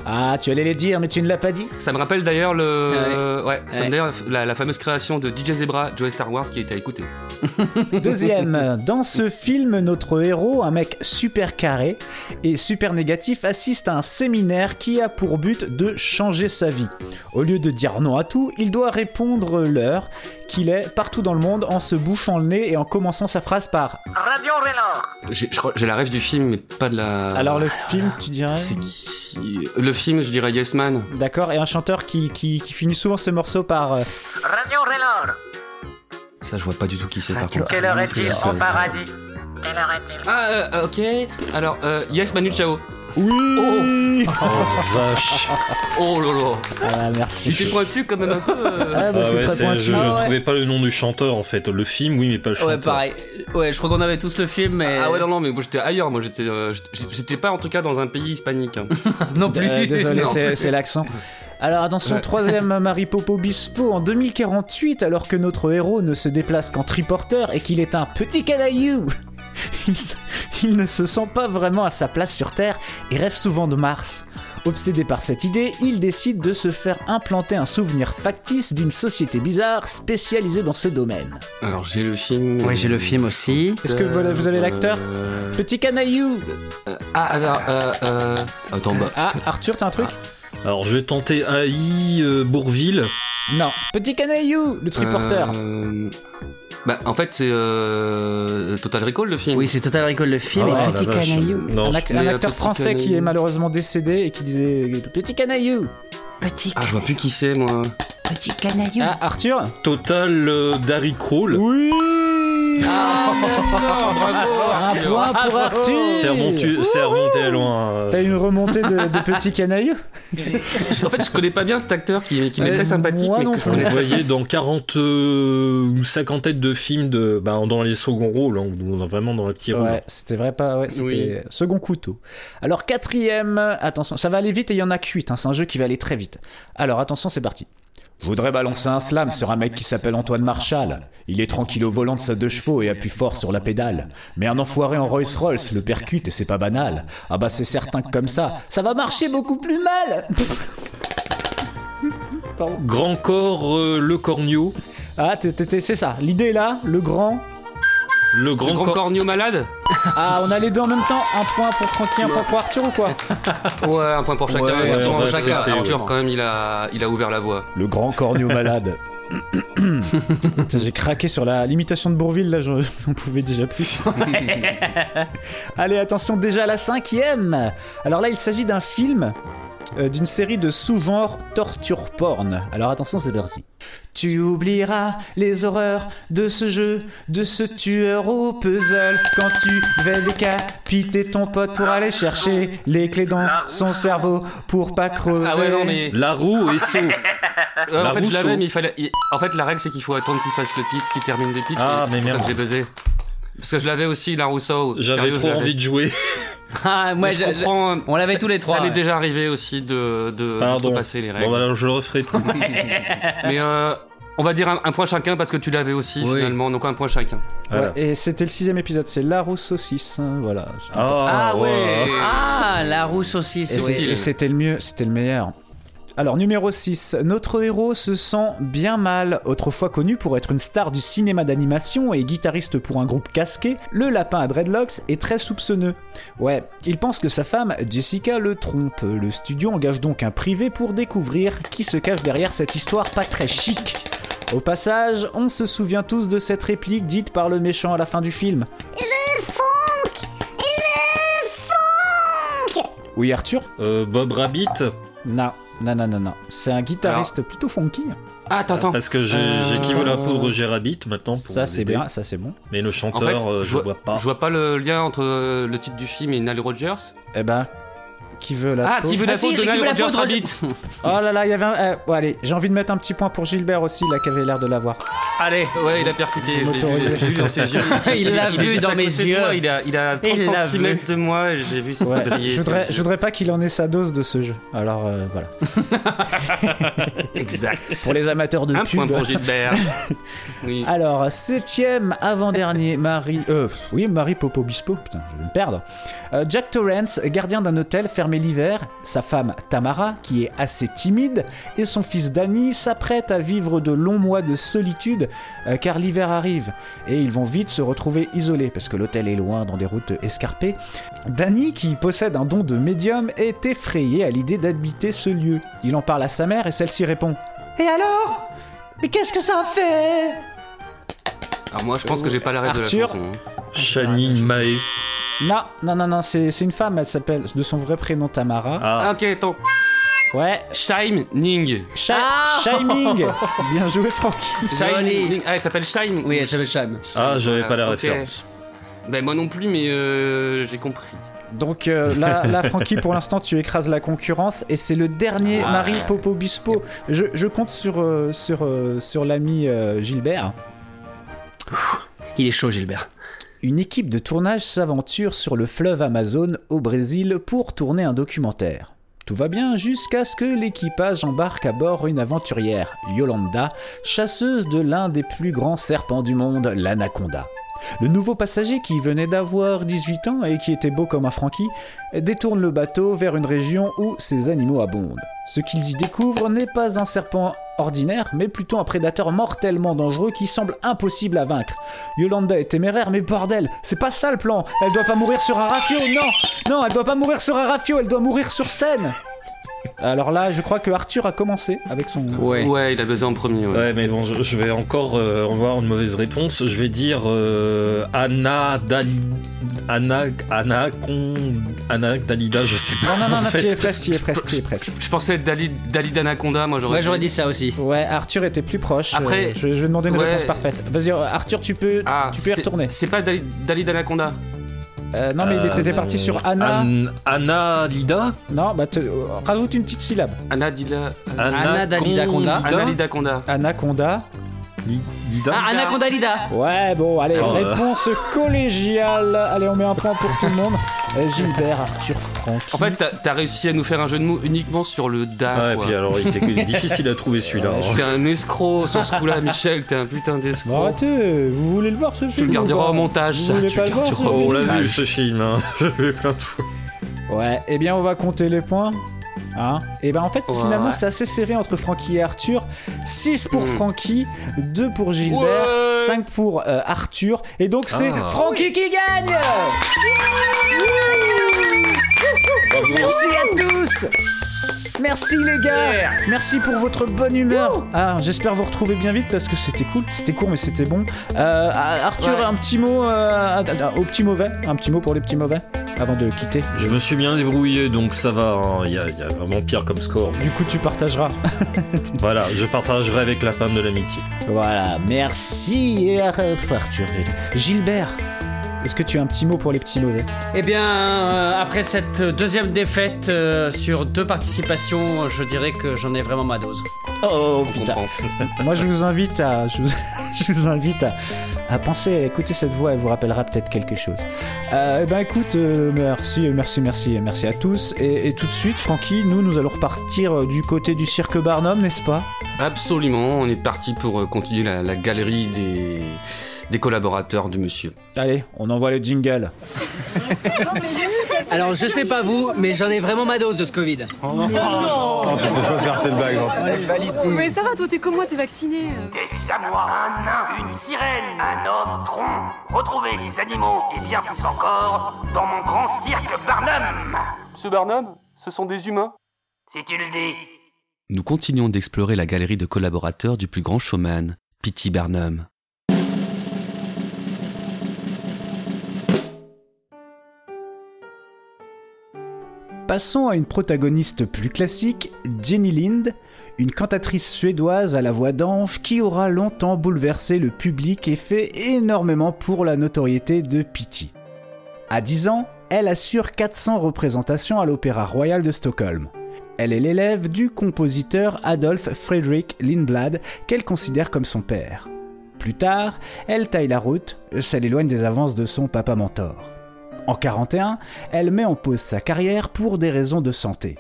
Ah, tu allais les dire, mais tu ne l'as pas dit. Ça me rappelle d'ailleurs le, Ouais. ouais, ça me Ouais. d'ailleurs la, la fameuse création de DJ Zebra, Joey Star Wars, qui a été à écouter. Deuxième, dans ce film, notre héros, un mec super carré et super négatif, assiste à un séminaire qui a pour but de changer sa vie. Au lieu de dire non à tout, il doit répondre l'heure qu'il est partout dans le monde en se bouchant le nez et en commençant sa phrase par Radio Rélor J'ai, je crois- j'ai la rêve du film, mais pas de la. Alors le film, tu dirais C'est qui Le film, je dirais Yes Man. D'accord, et un chanteur qui, qui, qui finit souvent ses morceaux par... euh, Radio Rélor Ça, je vois pas du tout qui c'est par contre. Quelle heure est-il en paradis Quelle heure est-il Ah, euh, ok. Alors, euh, Yes Manu Chao. Oui Oh, Oh vache. oh lolo. Ah, merci. S'est pointu quand même un peu. euh. Ah, bah, Ah c'est ouais, pointu. je, je Ah ne trouvais pas le nom du chanteur en fait. Le film, oui, mais pas le chanteur. Ouais, pareil. Ouais, je crois qu'on avait tous le film, mais. Ah ouais, non, non, mais moi j'étais ailleurs. Moi j'étais, euh, j'étais- pas en tout cas dans un pays hispanique. hein. non plus. Euh, désolé, c'est l'accent. Alors attention, Ouais. troisième Marie Popo Bispo en 2048, alors que notre héros ne se déplace qu'en triporteur et qu'il est un petit canaillou. Il, ne se sent pas vraiment à sa place sur Terre et rêve souvent de Mars. Obsédé par cette idée, il décide de se faire implanter un souvenir factice d'une société bizarre spécialisée dans ce domaine. Alors j'ai le film. Oui, j'ai le film aussi. Est-ce que vous avez- vous avez l'acteur Euh, Petit canaillou Ah, alors, euh, euh... Attends, bah. Ah, Arthur, t'as un truc Alors je vais tenter AI euh, Bourville. Non, Petit Canaillou, le triporteur. Euh, Bah, en fait, c'est euh, Total Recall le film. Oui, c'est Total Recall le film Ah, et Petit. Canaillou. un, ac- un mais, acteur Petit français qui Canaillou. est malheureusement décédé et qui disait Petit Canaillou. Petit Ah, je vois plus qui c'est, moi. Petit Canaillou. Ah, Arthur? Total euh, Darry Crawl. Oui Ah, Un point pour Arthur C'est remonté, loin. euh. T'as une remontée de, de Petit Canaillou en fait, je connais pas bien cet acteur qui, qui m'est Euh, très sympathique, moi mais non que je connais le dans 40 euh, ou cinquantaine de films de, bah, dans les seconds rôles, hein, où on est vraiment dans les petits rôles. Ouais, c'était vrai pas. Ouais, c'était Oui. second couteau. Alors quatrième, attention, ça va aller vite et il y en a que 8, hein, c'est un jeu qui va aller très vite. Alors attention, c'est parti. Je voudrais balancer un slam sur un mec qui s'appelle Antoine Marshall. Il est tranquille au volant de sa deux chevaux et appuie fort sur la pédale. Mais un enfoiré en Rolls Royce le percute et c'est pas banal. Ah bah c'est certain que comme ça, ça va marcher beaucoup plus mal. Grand corps, euh, le cornio. Ah, c'est ça. L'idée là, le grand. Le grand, Le grand corps. cornio malade Ah, on a les deux en même temps. Un point pour Francky, un point pour Arthur ou quoi Ouais, un point pour chacun. Ouais, un ouais, point on pour va chacun. accepter, Arthur, quand même, il a, il a ouvert la voie. Le grand corneau malade. J'ai craqué sur la limitation de Bourville, là, je- j'en pouvais déjà plus. Allez, attention, déjà la cinquième. Alors là, il s'agit d'un film euh, d'une série de sous-genres torture porn. Alors attention, c'est parti. Tu oublieras les horreurs de ce jeu, de ce tueur au puzzle, quand tu devais décapiter ton pote pour aller chercher les clés dans son cerveau pour pas crever. Ah ouais, non, mais. La roue et saut. Euh, La en fait, je l'avais, mais il fallait. il- En fait, la règle, c'est qu'il faut attendre qu'il fasse le titre, qu'il termine le titre. Ah, et mais c'est pour ça merde. que j'ai buzzé. Parce que je l'avais aussi, la Rousseau. J'avais trop envie de jouer. Ah, moi, je comprends. on l'avait tous les trois, Ça m'est ouais. déjà arrivé aussi de, de Pardon. passer les règles. Bon, alors je le referai plus. Mais euh, on va dire un, un point chacun parce que tu l'avais aussi Oui. finalement, donc un point chacun. Ouais, et c'était le sixième épisode, c'est La Rousseau 6, hein, voilà. Ah ouais. ouais. Ah, la roue saucisse. Et oui. c'est- et c'était le mieux, c'était le meilleur. Alors numéro 6, notre héros se sent bien mal. Autrefois connu pour être une star du cinéma d'animation et guitariste pour un groupe casqué, le lapin à dreadlocks est très soupçonneux. Ouais, il pense que sa femme, Jessica, le trompe. Le studio engage donc un privé pour découvrir qui se cache derrière cette histoire pas très chic. Au passage, on se souvient tous de cette réplique dite par le méchant à la fin du film. Oui Arthur? Euh, Bob Rabbit? Non, non, non, non, non. C'est un guitariste plutôt funky. Ah, attends, attends. Parce que j'ai Euh, peau de Roger Rabbit maintenant. Pour Ça c'est bien, ça c'est bon. Mais le En chanteur, fait, euh, je, vois, vois pas. je vois pas le lien entre euh, le titre du film et Nile Rodgers. Eh ben, qui veut la Ah, peau qui veut la Ah, si, de qui Nile Rabbit Oh là là, il y avait un... eh, bon, allez, j'ai envie de mettre un petit point pour Gilbert aussi, là, qui avait l'air de l'avoir. Allez. Ouais, il a percuté, je l'ai vu, j'ai vu dans ses yeux. Il l'a vu dans mes yeux. moi, il a, il a 30 Il l'a cm vu. de moi et j'ai vu ses Ouais, je, voudrais, je voudrais pas qu'il en ait sa dose de ce jeu. Alors euh, voilà. Exact. Pour les amateurs de Un pub. point pour Gilbert. Oui. Alors, septième avant-dernier, Marie. Euh, oui, Marie Popo Bispo, putain, je vais me perdre. Euh, Jack Torrance, gardien d'un hôtel l'hiver, sa femme Tamara, qui est assez timide, et son fils Danny s'apprêtent à vivre de longs mois de solitude euh, car l'hiver arrive et ils vont vite se retrouver isolés parce que l'hôtel est loin dans des routes escarpées. Danny, qui possède un don de médium, est effrayé à l'idée d'habiter ce lieu. Il en parle à sa mère et celle-ci répond Et alors? Mais qu'est-ce que ça fait? Alors moi, je pense que j'ai pas la règle de la Arthur. chanson. hein. Shani Mae. Non, non, non, non, c'est c'est une femme, elle s'appelle de son vrai prénom Tamara. Ah, ok, attends. Ouais. Shining. Shi- Shining Bien joué, Franck. Shining. Ah, elle s'appelle Shine Oui, elle s'appelle Sham. Ah, j'avais pas la ok. référence. Ben moi non plus, mais euh, j'ai compris. Donc euh, là, là, Francky, pour l'instant, tu écrases la concurrence et c'est le dernier Ah. Marie Popo Bispo. Je, je compte sur, euh, sur, sur l'ami euh, Gilbert. Il est chaud, Gilbert. Une équipe de tournage s'aventure sur le fleuve Amazon au Brésil pour tourner un documentaire. Tout va bien jusqu'à ce que l'équipage embarque à bord une aventurière, Yolanda, chasseuse de l'un des plus grands serpents du monde, l'anaconda. Le nouveau passager qui venait d'avoir 18 ans et qui était beau comme un Frankie détourne le bateau vers une région où ces animaux abondent. Ce qu'ils y découvrent n'est pas un serpent ordinaire, mais plutôt un prédateur mortellement dangereux qui semble impossible à vaincre. Yolanda est téméraire, mais bordel, c'est pas ça le plan. Elle doit pas mourir sur un rafio, non, non, elle doit pas mourir sur un rafio, elle doit mourir sur scène. Alors là, je crois que Arthur a commencé avec son. Ouais. il a besoin en premier. Ouais, Ouais, mais bon, je, je vais encore euh, avoir une mauvaise réponse. Je vais dire euh, Anna Dali... Anna... Anna... Con... Anna Dalida, je sais pas. Non, non, non, non, tu y es presque, tu y es presque, tu es presque. Je pensais être Dali, Dali d'Anaconda, moi j'aurais Ouais, j'aurais dit ça aussi. Ouais, Arthur était plus proche. Après- Euh, je, je vais demander une Ouais. réponse parfaite. Vas-y, Arthur, tu peux, Ah, tu peux y retourner. C'est pas Dali, Dali d'Anaconda Euh, non, mais il Euh, était parti sur Anna. An- Anna Lida Non, bah te- euh, rajoute une petite syllabe. Anna Dila. Anna Dalida Conda. Anna Lidaconda. Anaconda. Lida Ah, Anaconda Lida Ouais, bon, allez, Oh, euh. réponse collégiale. Allez, on met un point pour tout le monde. Euh, Gilbert, Arthur, Franck. En fait, t'as- t'as réussi à nous faire un jeu de mots uniquement sur le da. Ouais, quoi. puis alors il était difficile à trouver celui-là. hein. T'es un escroc sur ce coup-là, Michel, t'es un putain Bon, d'escroc. arrêtez, vous voulez le voir ce film Tu le ou garderas pas au montage, Vous ça, voulez tu pas le le voir garderas ce au Oh, on l'a vu ce film, hein. je l'ai vu plein de fois. Ouais, eh bien on va compter les points. Hein et ben en fait Ouais. finalement c'est assez serré entre Francky et Arthur. 6 pour Hmm. Francky, 2 pour Gilbert, Ouais. 5 pour euh, Arthur. Et donc c'est Ah. Francky qui gagne Merci à tous Merci les gars Merci pour votre bonne humeur Ah, j'espère vous retrouver bien vite parce que c'était cool. C'était court mais c'était bon. Euh, Arthur, un petit mot euh, au petit mauvais. Un petit mot pour les petits mauvais avant de quitter. Je me suis bien débrouillé, donc ça va. hein. Il y, a, il y a vraiment pire comme score. Du coup, tu partageras. Voilà, je partagerai avec la femme de l'amitié. Voilà, merci et euh, Arthur. Gilbert, est-ce que tu as un petit mot pour les petits mauvais Eh bien, euh, après cette deuxième défaite euh, sur deux participations, je dirais que j'en ai vraiment ma dose. Oh On putain. comprend. Moi, je vous invite à, je vous, je vous invite à, à penser, à écouter cette voix. Elle vous rappellera peut-être quelque chose. Euh, eh ben, écoute, euh, merci, merci, merci, merci à tous. Et, et tout de suite, Francky, nous, nous allons repartir du côté du cirque Barnum, n'est-ce pas? Absolument, on est parti pour continuer la, la galerie des, des collaborateurs du monsieur. Allez, on envoie le jingle. Alors, je sais pas vous, mais j'en ai vraiment ma dose de ce Covid. Mais ça va, toi, t'es comme moi, t'es vacciné. Des chamois, un nain, une sirène, un homme tronc. Retrouvez ces animaux et bien plus encore dans mon grand cirque Barnum. Ce Barnum, ce sont des humains Si tu le dis. Nous continuons d'explorer la galerie de collaborateurs du plus grand showman, P.T. Barnum. Passons à une protagoniste plus classique, Jenny Lind, une cantatrice suédoise à la voix d'ange qui aura longtemps bouleversé le public et fait énormément pour la notoriété de Pity. À 10 ans, elle assure 400 représentations à l'Opéra Royal de Stockholm. Elle est l'élève du compositeur Adolf Fredrik Lindblad qu'elle considère comme son père. Plus tard, elle taille la route, ça l'éloigne des avances de son papa mentor. En 41, elle met en pause sa carrière pour des raisons de santé.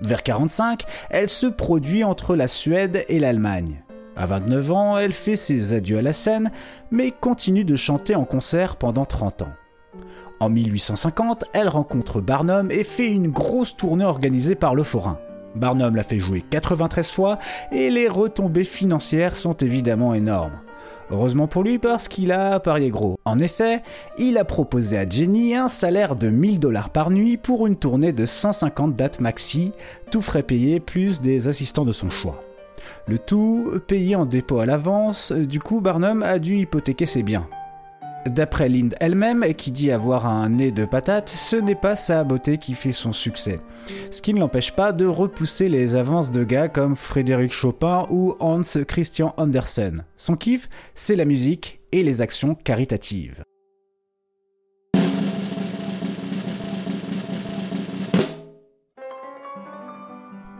Vers 45, elle se produit entre la Suède et l'Allemagne. À 29 ans, elle fait ses adieux à la scène, mais continue de chanter en concert pendant 30 ans. En 1850, elle rencontre Barnum et fait une grosse tournée organisée par le Forain. Barnum l'a fait jouer 93 fois et les retombées financières sont évidemment énormes. Heureusement pour lui parce qu'il a parié gros. En effet, il a proposé à Jenny un salaire de 1000 dollars par nuit pour une tournée de 150 dates maxi, tout frais payé plus des assistants de son choix. Le tout payé en dépôt à l'avance, du coup Barnum a dû hypothéquer ses biens. D'après Lind elle-même, qui dit avoir un nez de patate, ce n'est pas sa beauté qui fait son succès. Ce qui ne l'empêche pas de repousser les avances de gars comme Frédéric Chopin ou Hans Christian Andersen. Son kiff, c'est la musique et les actions caritatives.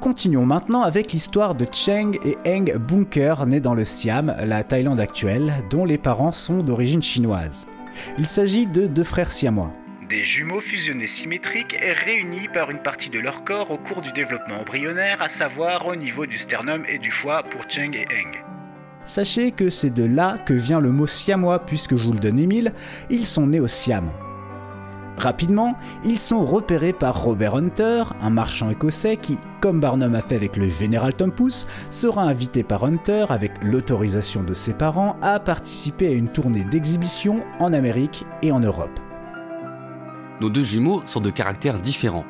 Continuons maintenant avec l'histoire de Cheng et Eng Bunker, nés dans le Siam, la Thaïlande actuelle, dont les parents sont d'origine chinoise. Il s'agit de deux frères siamois. Des jumeaux fusionnés symétriques réunis par une partie de leur corps au cours du développement embryonnaire, à savoir au niveau du sternum et du foie pour Cheng et Eng. Sachez que c'est de là que vient le mot siamois puisque je vous le donne Émile, ils sont nés au Siam. Rapidement, ils sont repérés par Robert Hunter, un marchand écossais qui, comme Barnum a fait avec le général Tom sera invité par Hunter, avec l'autorisation de ses parents, à participer à une tournée d'exhibition en Amérique et en Europe. Nos deux jumeaux sont de caractères différents.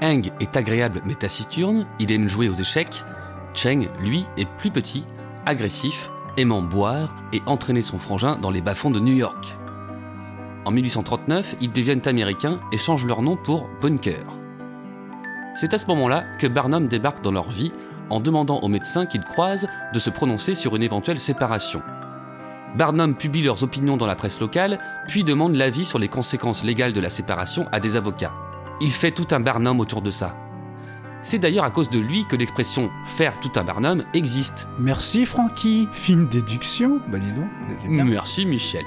Heng est agréable mais taciturne, il aime jouer aux échecs. Cheng, lui, est plus petit, agressif, aimant boire et entraîner son frangin dans les bas-fonds de New York. En 1839, ils deviennent américains et changent leur nom pour Bunker. C'est à ce moment-là que Barnum débarque dans leur vie en demandant aux médecins qu'ils croisent de se prononcer sur une éventuelle séparation. Barnum publie leurs opinions dans la presse locale, puis demande l'avis sur les conséquences légales de la séparation à des avocats. Il fait tout un Barnum autour de ça. C'est d'ailleurs à cause de lui que l'expression faire tout un Barnum existe. Merci Francky, film déduction. Bah dis donc. Merci Michel.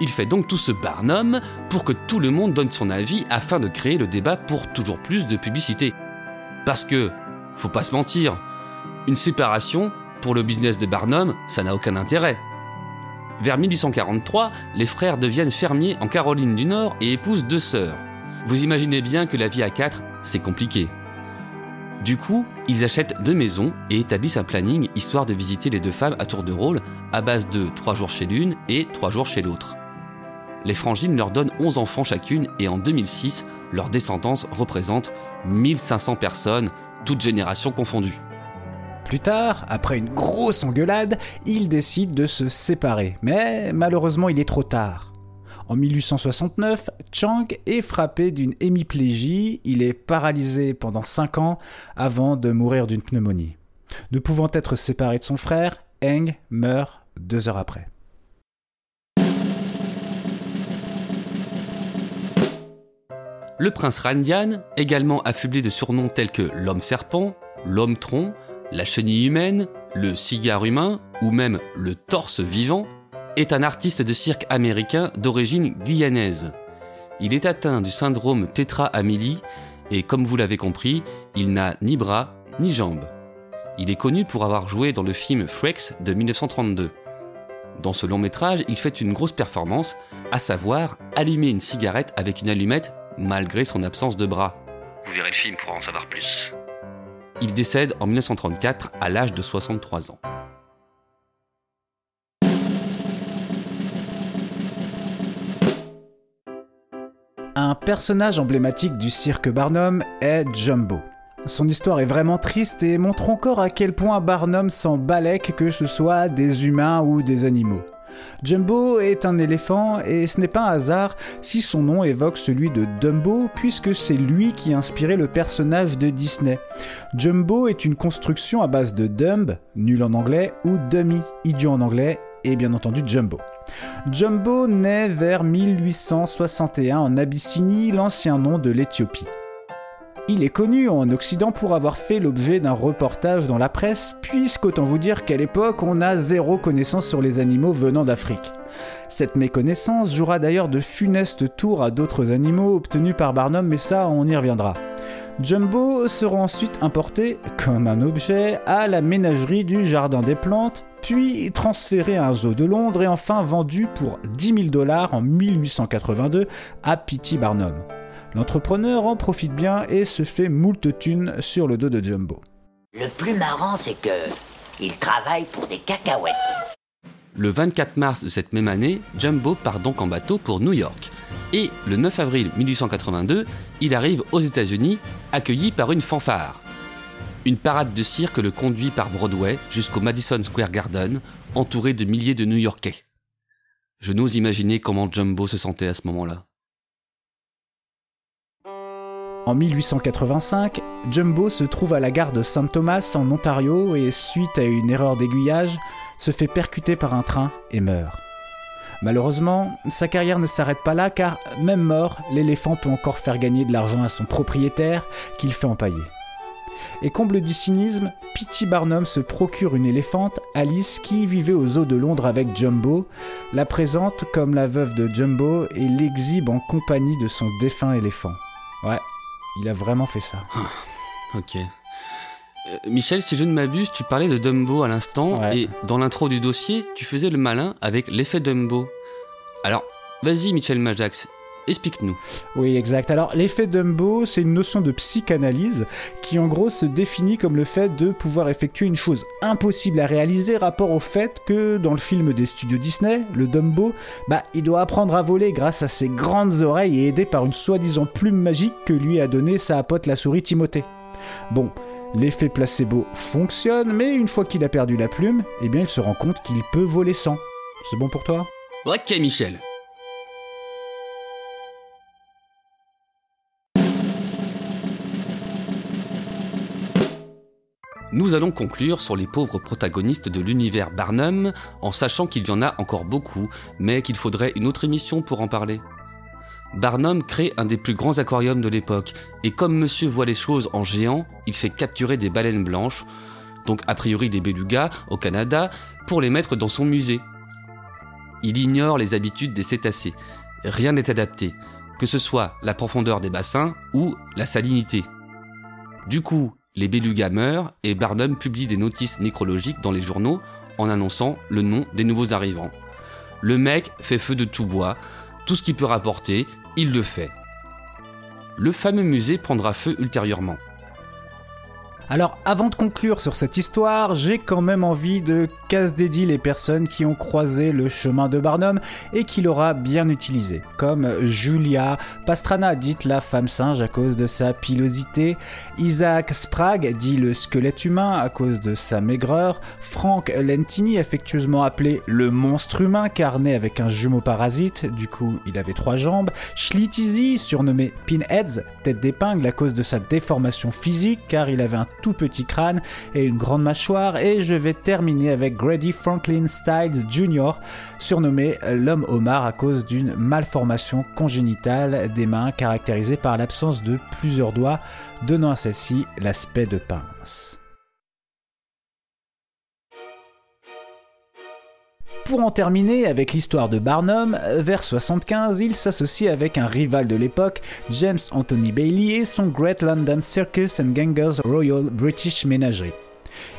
Il fait donc tout ce Barnum pour que tout le monde donne son avis afin de créer le débat pour toujours plus de publicité. Parce que, faut pas se mentir, une séparation, pour le business de Barnum, ça n'a aucun intérêt. Vers 1843, les frères deviennent fermiers en Caroline du Nord et épousent deux sœurs. Vous imaginez bien que la vie à quatre, c'est compliqué. Du coup, ils achètent deux maisons et établissent un planning histoire de visiter les deux femmes à tour de rôle à base de trois jours chez l'une et trois jours chez l'autre. Les frangines leur donnent 11 enfants chacune et en 2006, leur descendance représente 1500 personnes, toutes générations confondues. Plus tard, après une grosse engueulade, ils décident de se séparer. Mais malheureusement, il est trop tard. En 1869, Chang est frappé d'une hémiplégie, il est paralysé pendant 5 ans avant de mourir d'une pneumonie. Ne pouvant être séparé de son frère, Heng meurt deux heures après. Le prince Randian, également affublé de surnoms tels que l'homme serpent, l'homme tronc, la chenille humaine, le cigare humain ou même le torse vivant, est un artiste de cirque américain d'origine guyanaise. Il est atteint du syndrome tétra-amélie et comme vous l'avez compris, il n'a ni bras ni jambes. Il est connu pour avoir joué dans le film Freaks de 1932. Dans ce long métrage, il fait une grosse performance, à savoir allumer une cigarette avec une allumette malgré son absence de bras. Vous verrez le film pour en savoir plus. Il décède en 1934 à l'âge de 63 ans. Un personnage emblématique du cirque Barnum est Jumbo. Son histoire est vraiment triste et montre encore à quel point Barnum s'en balèque que ce soit des humains ou des animaux. Jumbo est un éléphant et ce n'est pas un hasard si son nom évoque celui de Dumbo puisque c'est lui qui a inspiré le personnage de Disney. Jumbo est une construction à base de dumb, nul en anglais, ou dummy, idiot en anglais, et bien entendu Jumbo. Jumbo naît vers 1861 en Abyssinie, l'ancien nom de l'Éthiopie. Il est connu en Occident pour avoir fait l'objet d'un reportage dans la presse, puisqu'autant vous dire qu'à l'époque, on a zéro connaissance sur les animaux venant d'Afrique. Cette méconnaissance jouera d'ailleurs de funestes tours à d'autres animaux obtenus par Barnum, mais ça, on y reviendra. Jumbo sera ensuite importé, comme un objet, à la ménagerie du Jardin des Plantes, puis transféré à un zoo de Londres et enfin vendu pour 10 000 dollars en 1882 à P.T. Barnum. L'entrepreneur en profite bien et se fait moult thunes sur le dos de Jumbo. Le plus marrant, c'est que il travaille pour des cacahuètes. Le 24 mars de cette même année, Jumbo part donc en bateau pour New York. Et le 9 avril 1882, il arrive aux États-Unis, accueilli par une fanfare. Une parade de cirque le conduit par Broadway jusqu'au Madison Square Garden, entouré de milliers de New-Yorkais. Je n'ose imaginer comment Jumbo se sentait à ce moment-là. En 1885, Jumbo se trouve à la gare de Saint Thomas en Ontario et, suite à une erreur d'aiguillage, se fait percuter par un train et meurt. Malheureusement, sa carrière ne s'arrête pas là car, même mort, l'éléphant peut encore faire gagner de l'argent à son propriétaire qu'il fait empailler. Et comble du cynisme, P.T. Barnum se procure une éléphante, Alice, qui vivait aux zoo de Londres avec Jumbo, la présente comme la veuve de Jumbo et l'exhibe en compagnie de son défunt éléphant. Ouais, il a vraiment fait ça. Ok. Euh, Michel, si je ne m'abuse, tu parlais de Dumbo à l'instant, Ouais. et dans l'intro du dossier, tu faisais le malin avec l'effet Dumbo. Alors, vas-y Michel Majax, explique-nous. Oui, exact. Alors, l'effet Dumbo, c'est une notion de psychanalyse qui, en gros, se définit comme le fait de pouvoir effectuer une chose impossible à réaliser rapport au fait que, dans le film des studios Disney, le Dumbo, bah, il doit apprendre à voler grâce à ses grandes oreilles et aidé par une soi-disant plume magique que lui a donnée sa pote la souris Timothée. Bon, l'effet placebo fonctionne, mais une fois qu'il a perdu la plume, eh bien, il se rend compte qu'il peut voler sans. C'est bon pour toi? Ok, Michel. Nous allons conclure sur les pauvres protagonistes de l'univers Barnum, en sachant qu'il y en a encore beaucoup, mais qu'il faudrait une autre émission pour en parler. Barnum crée un des plus grands aquariums de l'époque, et comme monsieur voit les choses en géant, il fait capturer des baleines blanches, donc a priori des belugas, au Canada, pour les mettre dans son musée. Il ignore les habitudes des cétacés. Rien n'est adapté, que ce soit la profondeur des bassins ou la salinité. Du coup, les belugas meurent et Barnum publie des notices nécrologiques dans les journaux en annonçant le nom des nouveaux arrivants. Le mec fait feu de tout bois, tout ce qu'il peut rapporter, il le fait. Le fameux musée prendra feu ultérieurement. Alors, avant de conclure sur cette histoire, j'ai quand même envie de casse dédier les personnes qui ont croisé le chemin de Barnum et qui l'aura bien utilisé, comme Julia Pastrana, dite la femme singe à cause de sa pilosité, Isaac Sprague, dit le squelette humain à cause de sa maigreur, Frank Lentini, affectueusement appelé le monstre humain, car né avec un jumeau parasite, du coup il avait trois jambes, Schlitzy, surnommé Pinheads, tête d'épingle à cause de sa déformation physique, car il avait un tout petit crâne et une grande mâchoire. Et je vais terminer avec Grady Franklin Styles Jr., surnommé l'homme homard à cause d'une malformation congénitale des mains caractérisée par l'absence de plusieurs doigts, donnant à celle-ci l'aspect de pince. Pour en terminer avec l'histoire de Barnum, vers 75, il s'associe avec un rival de l'époque, James Anthony Bailey et son Great London Circus and Gangers Royal British Menagerie.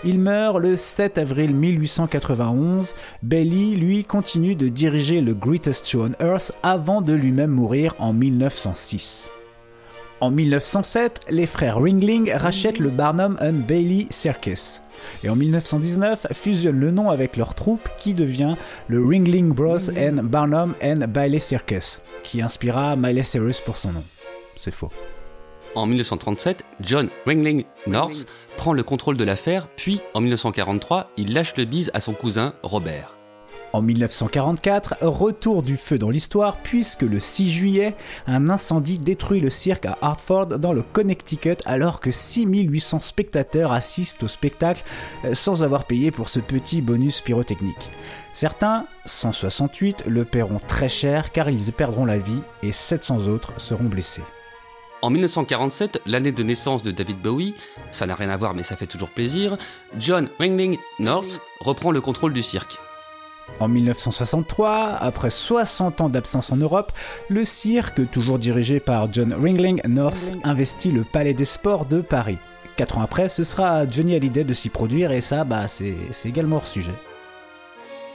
Il meurt le 7 avril 1891. Bailey, lui, continue de diriger le Greatest Show on Earth avant de lui-même mourir en 1906. En 1907, les frères Ringling rachètent le Barnum and Bailey Circus. Et en 1919, fusionnent le nom avec leur troupe qui devient le Ringling Bros and Barnum and Bailey Circus, qui inspira Miley Cyrus pour son nom. C'est faux. En 1937, John Ringling North prend le contrôle de l'affaire, puis en 1943, il lâche le bise à son cousin Robert. En 1944, retour du feu dans l'histoire puisque le 6 juillet, un incendie détruit le cirque à Hartford dans le Connecticut alors que 6800 spectateurs assistent au spectacle euh, sans avoir payé pour ce petit bonus pyrotechnique. Certains, 168, le paieront très cher car ils perdront la vie et 700 autres seront blessés. En 1947, l'année de naissance de David Bowie, ça n'a rien à voir mais ça fait toujours plaisir, John Ringling North reprend le contrôle du cirque. En 1963, après 60 ans d'absence en Europe, le cirque, toujours dirigé par John Ringling North, investit le Palais des Sports de Paris. Quatre ans après, ce sera à Johnny Hallyday de s'y produire et ça, bah, c'est c'est également hors sujet.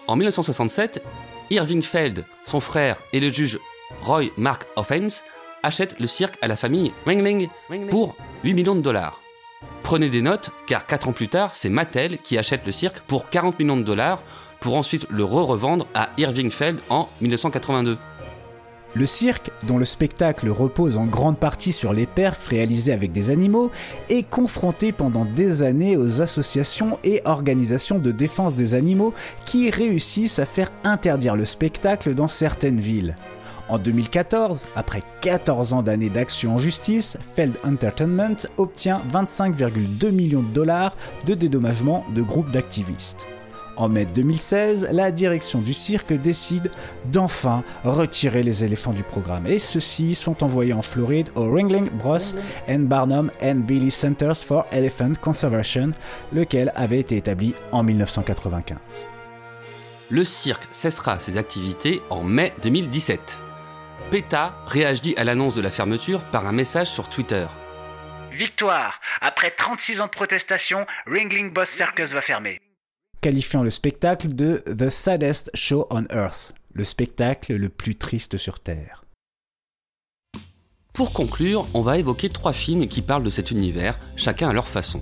En 1967, Irving Feld, son frère et le juge Roy Mark Offens achètent le cirque à la famille Ringling pour 8 millions de dollars. Prenez des notes, car 4 ans plus tard, c'est Mattel qui achète le cirque pour 40 millions de dollars pour ensuite le re-revendre à Irving Feld en 1982. Le cirque, dont le spectacle repose en grande partie sur les perfs réalisés avec des animaux, est confronté pendant des années aux associations et organisations de défense des animaux qui réussissent à faire interdire le spectacle dans certaines villes. En 2014, après 14 ans d'années d'action en justice, Feld Entertainment obtient 25,2 millions de dollars de dédommagement de groupes d'activistes. En mai 2016, la direction du cirque décide d'enfin retirer les éléphants du programme et ceux-ci sont envoyés en Floride au Ringling Bros and Barnum and Billy Centers for Elephant Conservation, lequel avait été établi en 1995. Le cirque cessera ses activités en mai 2017. PETA réagit à l'annonce de la fermeture par un message sur Twitter. Victoire Après 36 ans de protestation, Ringling Boss Circus va fermer. Qualifiant le spectacle de The Saddest Show on Earth, le spectacle le plus triste sur Terre. Pour conclure, on va évoquer trois films qui parlent de cet univers, chacun à leur façon.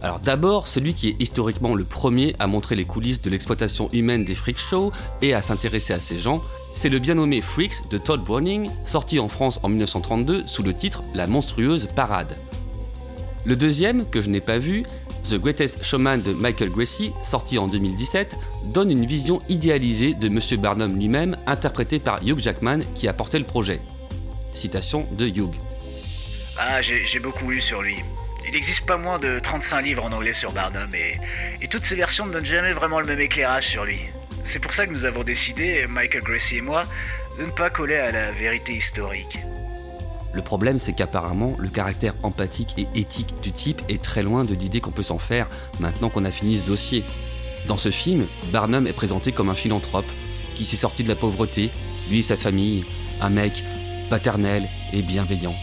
Alors d'abord, celui qui est historiquement le premier à montrer les coulisses de l'exploitation humaine des freak shows et à s'intéresser à ces gens, c'est le bien nommé Freaks de Todd Browning, sorti en France en 1932 sous le titre La monstrueuse parade. Le deuxième, que je n'ai pas vu, The Greatest Showman de Michael Gracie, sorti en 2017, donne une vision idéalisée de Monsieur Barnum lui-même, interprété par Hugh Jackman qui a porté le projet. Citation de Hugh. Ah, j'ai j'ai beaucoup lu sur lui. Il n'existe pas moins de 35 livres en anglais sur Barnum et, et toutes ces versions ne donnent jamais vraiment le même éclairage sur lui. C'est pour ça que nous avons décidé, Michael Gracie et moi, de ne pas coller à la vérité historique. Le problème, c'est qu'apparemment, le caractère empathique et éthique du type est très loin de l'idée qu'on peut s'en faire maintenant qu'on a fini ce dossier. Dans ce film, Barnum est présenté comme un philanthrope qui s'est sorti de la pauvreté, lui et sa famille, un mec paternel et bienveillant.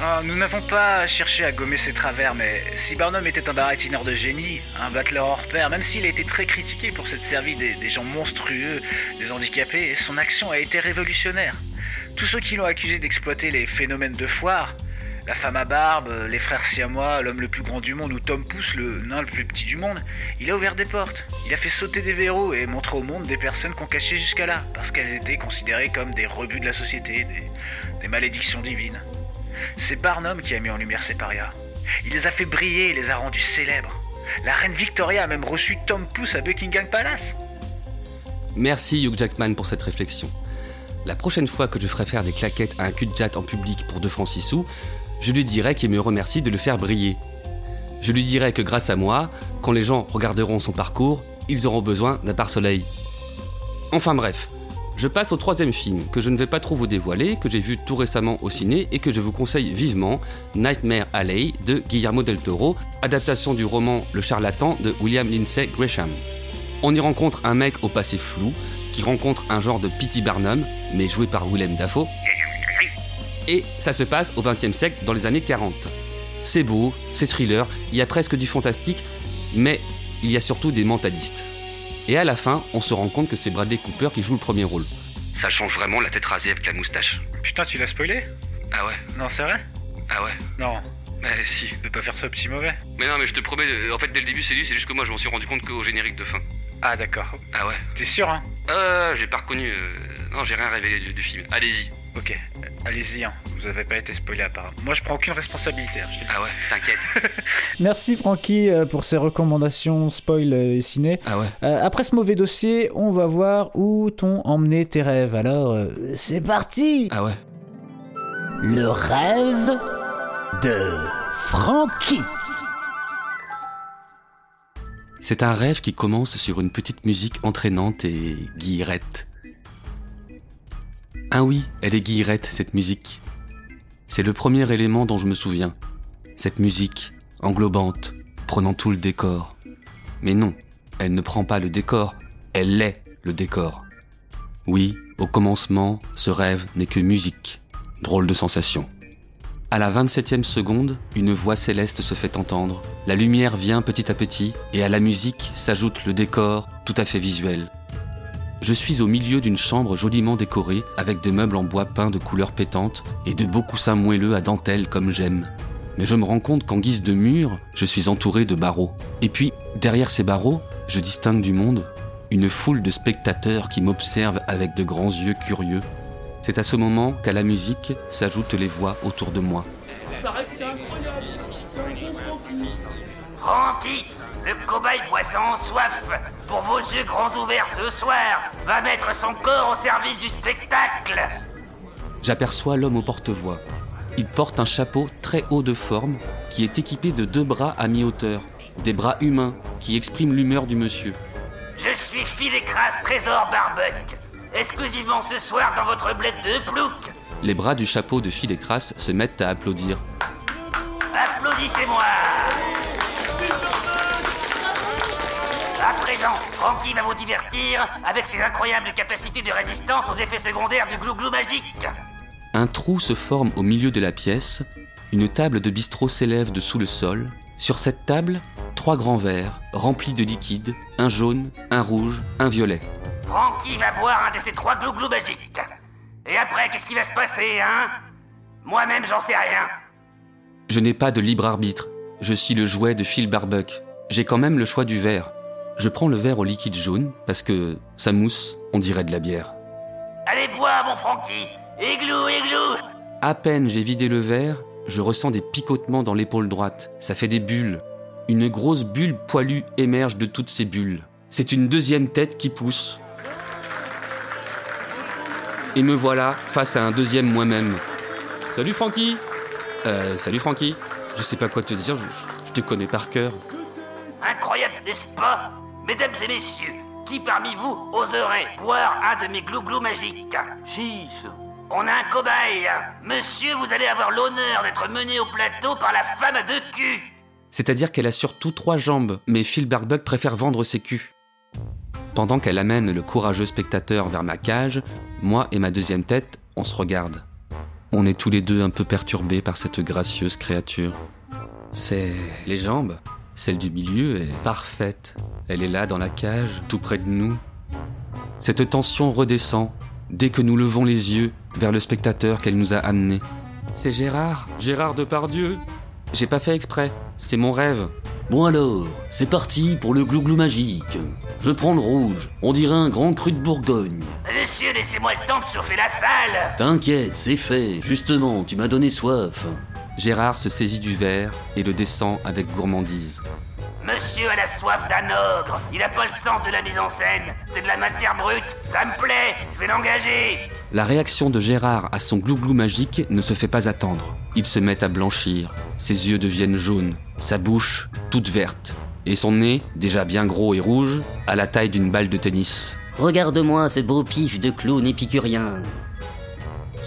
Ah, nous n'avons pas cherché à gommer ses travers, mais si Barnum était un baratineur de génie, un battleur hors pair, même s'il a été très critiqué pour s'être servi des, des gens monstrueux, des handicapés, son action a été révolutionnaire. Tous ceux qui l'ont accusé d'exploiter les phénomènes de foire, la femme à barbe, les frères siamois, l'homme le plus grand du monde ou Tom Pouce, le nain le plus petit du monde, il a ouvert des portes, il a fait sauter des verrous et montré au monde des personnes qu'on cachait jusqu'à là, parce qu'elles étaient considérées comme des rebuts de la société, des, des malédictions divines. C'est Barnum qui a mis en lumière ces parias. Il les a fait briller et les a rendus célèbres. La reine Victoria a même reçu Tom Pouce à Buckingham Palace. Merci Hugh Jackman pour cette réflexion. La prochaine fois que je ferai faire des claquettes à un cul de jatte en public pour 2 francs 6 sous, je lui dirai qu'il me remercie de le faire briller. Je lui dirai que grâce à moi, quand les gens regarderont son parcours, ils auront besoin d'un pare-soleil. Enfin bref, je passe au troisième film que je ne vais pas trop vous dévoiler, que j'ai vu tout récemment au ciné et que je vous conseille vivement, Nightmare Alley de Guillermo del Toro, adaptation du roman Le charlatan de William Lindsay Gresham. On y rencontre un mec au passé flou qui rencontre un genre de P.T. Barnum, mais joué par Willem Dafoe. Et ça se passe au XXe siècle, dans les années 40. C'est beau, c'est thriller, il y a presque du fantastique, mais il y a surtout des mentalistes. Et à la fin, on se rend compte que c'est Bradley Cooper qui joue le premier rôle. Ça change vraiment la tête rasée avec la moustache. Putain, tu l'as spoilé? Ah ouais Non, c'est vrai? Ah ouais Non. Bah si. Tu peux pas faire ça au petit mauvais. Mais non, mais je te promets, en fait, dès le début, c'est lui, c'est juste que moi, je m'en suis rendu compte qu'au générique de fin. Ah, d'accord. Ah ouais T'es sûr, hein? Euh, j'ai pas reconnu. euh, Non, j'ai rien révélé du, du film. Allez-y. Ok, euh, allez-y, hein. vous avez pas été spoilé apparemment. Moi, je prends aucune responsabilité, hein, je te le dis. Ah ouais, t'inquiète. Merci Francky euh, pour ces recommandations spoil euh, et ciné. Ah ouais. Euh, après ce mauvais dossier, on va voir où t'ont emmené tes rêves. Alors, euh, c'est parti Ah ouais. Le rêve de Francky. C'est un rêve qui commence sur une petite musique entraînante et guillerette. Ah oui, elle est guillerette, cette musique. C'est le premier élément dont je me souviens. Cette musique, englobante, prenant tout le décor. Mais non, elle ne prend pas le décor, elle est le décor. Oui, au commencement, ce rêve n'est que musique. Drôle de sensation. À la 27e seconde, une voix céleste se fait entendre. La lumière vient petit à petit, et à la musique s'ajoute le décor, tout à fait visuel. Je suis au milieu d'une chambre joliment décorée, avec des meubles en bois peint de couleurs pétantes et de beaux coussins moelleux à dentelle comme j'aime. Mais je me rends compte qu'en guise de mur, je suis entouré de barreaux. Et puis, derrière ces barreaux, je distingue du monde une foule de spectateurs qui m'observent avec de grands yeux curieux. C'est à ce moment qu'à la musique s'ajoutent les voix autour de moi. C'est incroyable. C'est un bon Francky. Francky, le cobaye poisson soif, pour vos yeux grands ouverts ce soir, va mettre son corps au service du spectacle. J'aperçois l'homme au porte-voix. Il porte un chapeau très haut de forme qui est équipé de deux bras à mi-hauteur, des bras humains qui expriment l'humeur du monsieur. Je suis Philécras Trésor Barbuck, exclusivement ce soir dans votre bled de plouc. Les bras du chapeau de fil et crasse se mettent à applaudir. Applaudissez-moi À présent, Francky va vous divertir avec ses incroyables capacités de résistance aux effets secondaires du glou-glou magique. Un trou se forme au milieu de la pièce, une table de bistrot s'élève dessous le sol. Sur cette table, trois grands verres remplis de liquide, un jaune, un rouge, un violet. Francky va boire un de ces trois glou-glou magiques. Et après, qu'est-ce qui va se passer, hein? Moi-même, j'en sais rien. Je n'ai pas de libre arbitre. Je suis le jouet de Phil Barbuck. J'ai quand même le choix du verre. Je prends le verre au liquide jaune parce que ça mousse, on dirait de la bière. Allez, bois, mon Francky. Églou, églou. À peine j'ai vidé le verre, je ressens des picotements dans l'épaule droite. Ça fait des bulles. Une grosse bulle poilue émerge de toutes ces bulles. C'est une deuxième tête qui pousse. Et me voilà face à un deuxième moi-même. Salut Francky Euh, salut Francky. Je sais pas quoi te dire, je, je te connais par cœur. Incroyable, n'est-ce pas? Mesdames et messieurs, qui parmi vous oserait boire un de mes glouglous magiques? Chiche On a un cobaye Monsieur, vous allez avoir l'honneur d'être mené au plateau par la femme à deux culs C'est-à-dire qu'elle a surtout trois jambes, mais Phil Barbuck préfère vendre ses culs. Pendant qu'elle amène le courageux spectateur vers ma cage, moi et ma deuxième tête, on se regarde. On est tous les deux un peu perturbés par cette gracieuse créature. C'est les jambes. Celle du milieu est parfaite. Elle est là dans la cage, tout près de nous. Cette tension redescend dès que nous levons les yeux vers le spectateur qu'elle nous a amené. C'est Gérard, Gérard Depardieu. J'ai pas fait exprès, c'est mon rêve. Bon alors, c'est parti pour le glouglou magique. Je prends le rouge, on dirait un grand cru de Bourgogne. Monsieur, laissez-moi le temps de chauffer la salle T'inquiète, c'est fait. Justement, tu m'as donné soif. Gérard se saisit du verre et le descend avec gourmandise. Monsieur a la soif d'un ogre. Il a pas le sens de la mise en scène. C'est de la matière brute. Ça me plaît. Je vais l'engager. La réaction de Gérard à son glouglou magique ne se fait pas attendre. Il se met à blanchir. Ses yeux deviennent jaunes. Sa bouche toute verte. Et son nez, déjà bien gros et rouge, à la taille d'une balle de tennis. Regarde-moi ce beau pif de clown épicurien.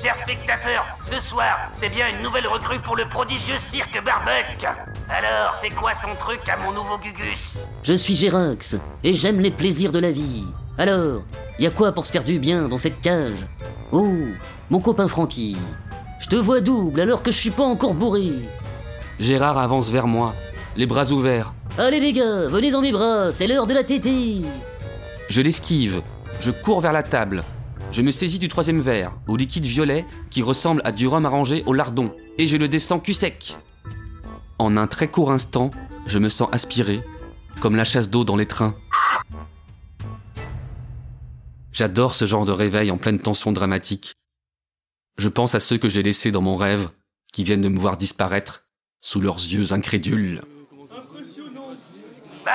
Chers spectateurs, ce soir, c'est bien une nouvelle recrue pour le prodigieux cirque Barbuck. Alors, c'est quoi son truc à mon nouveau Gugus? Je suis Gérax, et j'aime les plaisirs de la vie. Alors, y a quoi pour se faire du bien dans cette cage? Oh, mon copain Francky, je te vois double alors que je suis pas encore bourré. Gérard avance vers moi, les bras ouverts. Allez les gars, venez dans mes bras, c'est l'heure de la tétée. Je l'esquive, je cours vers la table. Je me saisis du troisième verre, au liquide violet qui ressemble à du rhum arrangé au lardon, et je le descends cul sec. En un très court instant, je me sens aspiré, comme la chasse d'eau dans les trains. J'adore ce genre de réveil en pleine tension dramatique. Je pense à ceux que j'ai laissés dans mon rêve, qui viennent de me voir disparaître sous leurs yeux incrédules. Bah,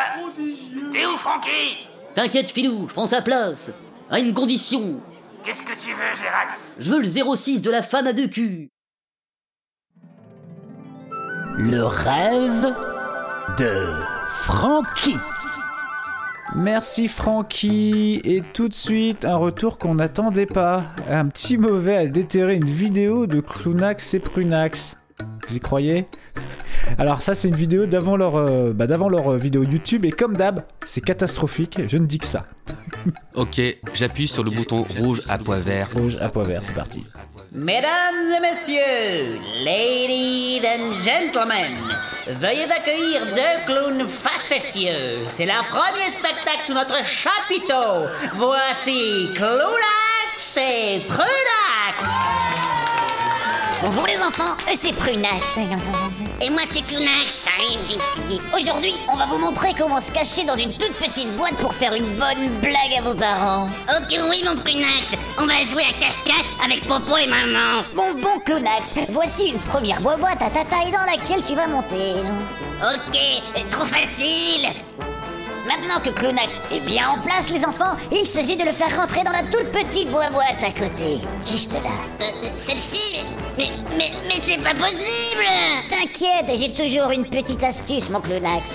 t'es où, Francky T'inquiète Filou, je prends sa place. À une condition. Qu'est-ce que tu veux, Gérax Je veux le 06 de la femme à deux culs. Le rêve de Francky. Merci Francky et tout de suite un retour qu'on n'attendait pas. Un petit mauvais a déterré une vidéo de Clownax et Prunax. Vous y croyez? Alors ça c'est une vidéo d'avant leur, euh, bah, d'avant leur euh, vidéo YouTube et comme d'hab c'est catastrophique, je ne dis que ça. Ok, j'appuie sur le bouton rouge à poids vert. Rouge à poids vert, c'est parti. Mesdames et messieurs, ladies and gentlemen, veuillez accueillir deux clowns facétieux. C'est leur premier spectacle sous notre chapiteau. Voici Clownax et Prunax. Bonjour les enfants, euh, c'est Prunax. Et moi c'est Clunax. Aujourd'hui, on va vous montrer comment se cacher dans une toute petite boîte pour faire une bonne blague à vos parents. Ok oui mon Prunax, on va jouer à cache-cache avec Popo et maman. Bon bon Clunax, voici une première boîte à ta taille dans laquelle tu vas monter. Ok, trop facile. Maintenant que Clunax est bien en place, les enfants, il s'agit de le faire rentrer dans la toute petite boîte à côté. Juste là. Celle-ci Mais, mais, mais c'est pas possible T'inquiète, j'ai toujours une petite astuce, mon Clunax.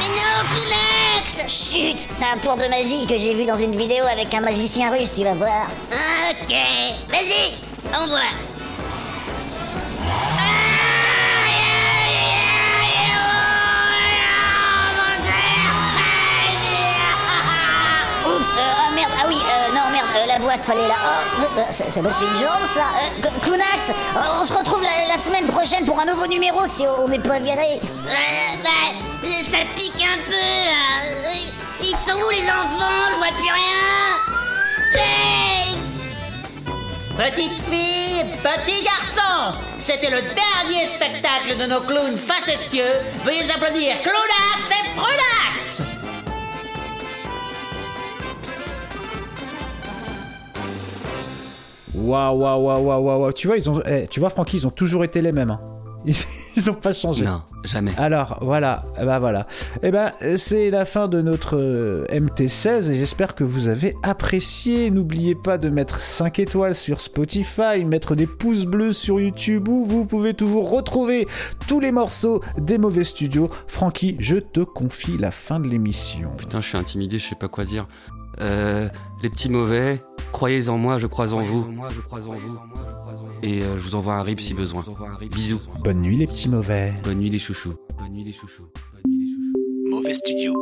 Mais non, Clunax Chut C'est un tour de magie que j'ai vu dans une vidéo avec un magicien russe, tu vas voir. Ok, vas-y, envoie. Oups, non merde, euh, la boîte fallait là. Oh, euh, ça, ça, c'est une jambe ça. Euh, Cl- Clownax, euh, on se retrouve la, la semaine prochaine pour un nouveau numéro si on n'est pas viré. bah, ça pique un peu là. Ils sont où les enfants? Je vois plus rien. Petite fille, petit garçon, c'était le dernier spectacle de nos clowns facétieux. Veuillez applaudir Clownax et Prunax Waouh, waouh, waouh, waouh, waouh. Tu vois, ils ont, eh, tu vois, Francky, ils ont toujours été les mêmes. hein. ils ont pas changé. Non, jamais. Alors, voilà, eh ben voilà. Eh ben, c'est la fin de notre euh, MT16 et j'espère que vous avez apprécié. N'oubliez pas de mettre 5 étoiles sur Spotify, mettre des pouces bleus sur YouTube où vous pouvez toujours retrouver tous les morceaux des mauvais studios. Francky, je te confie la fin de l'émission. Putain, je suis intimidé, je sais pas quoi dire. Euh, les petits mauvais, croyez en moi, je crois en vous. Et euh, je vous envoie un rip si besoin. Bisous. Bonne nuit les petits mauvais. Bonne nuit les chouchous. Bonne nuit les chouchous. Mauvais studio.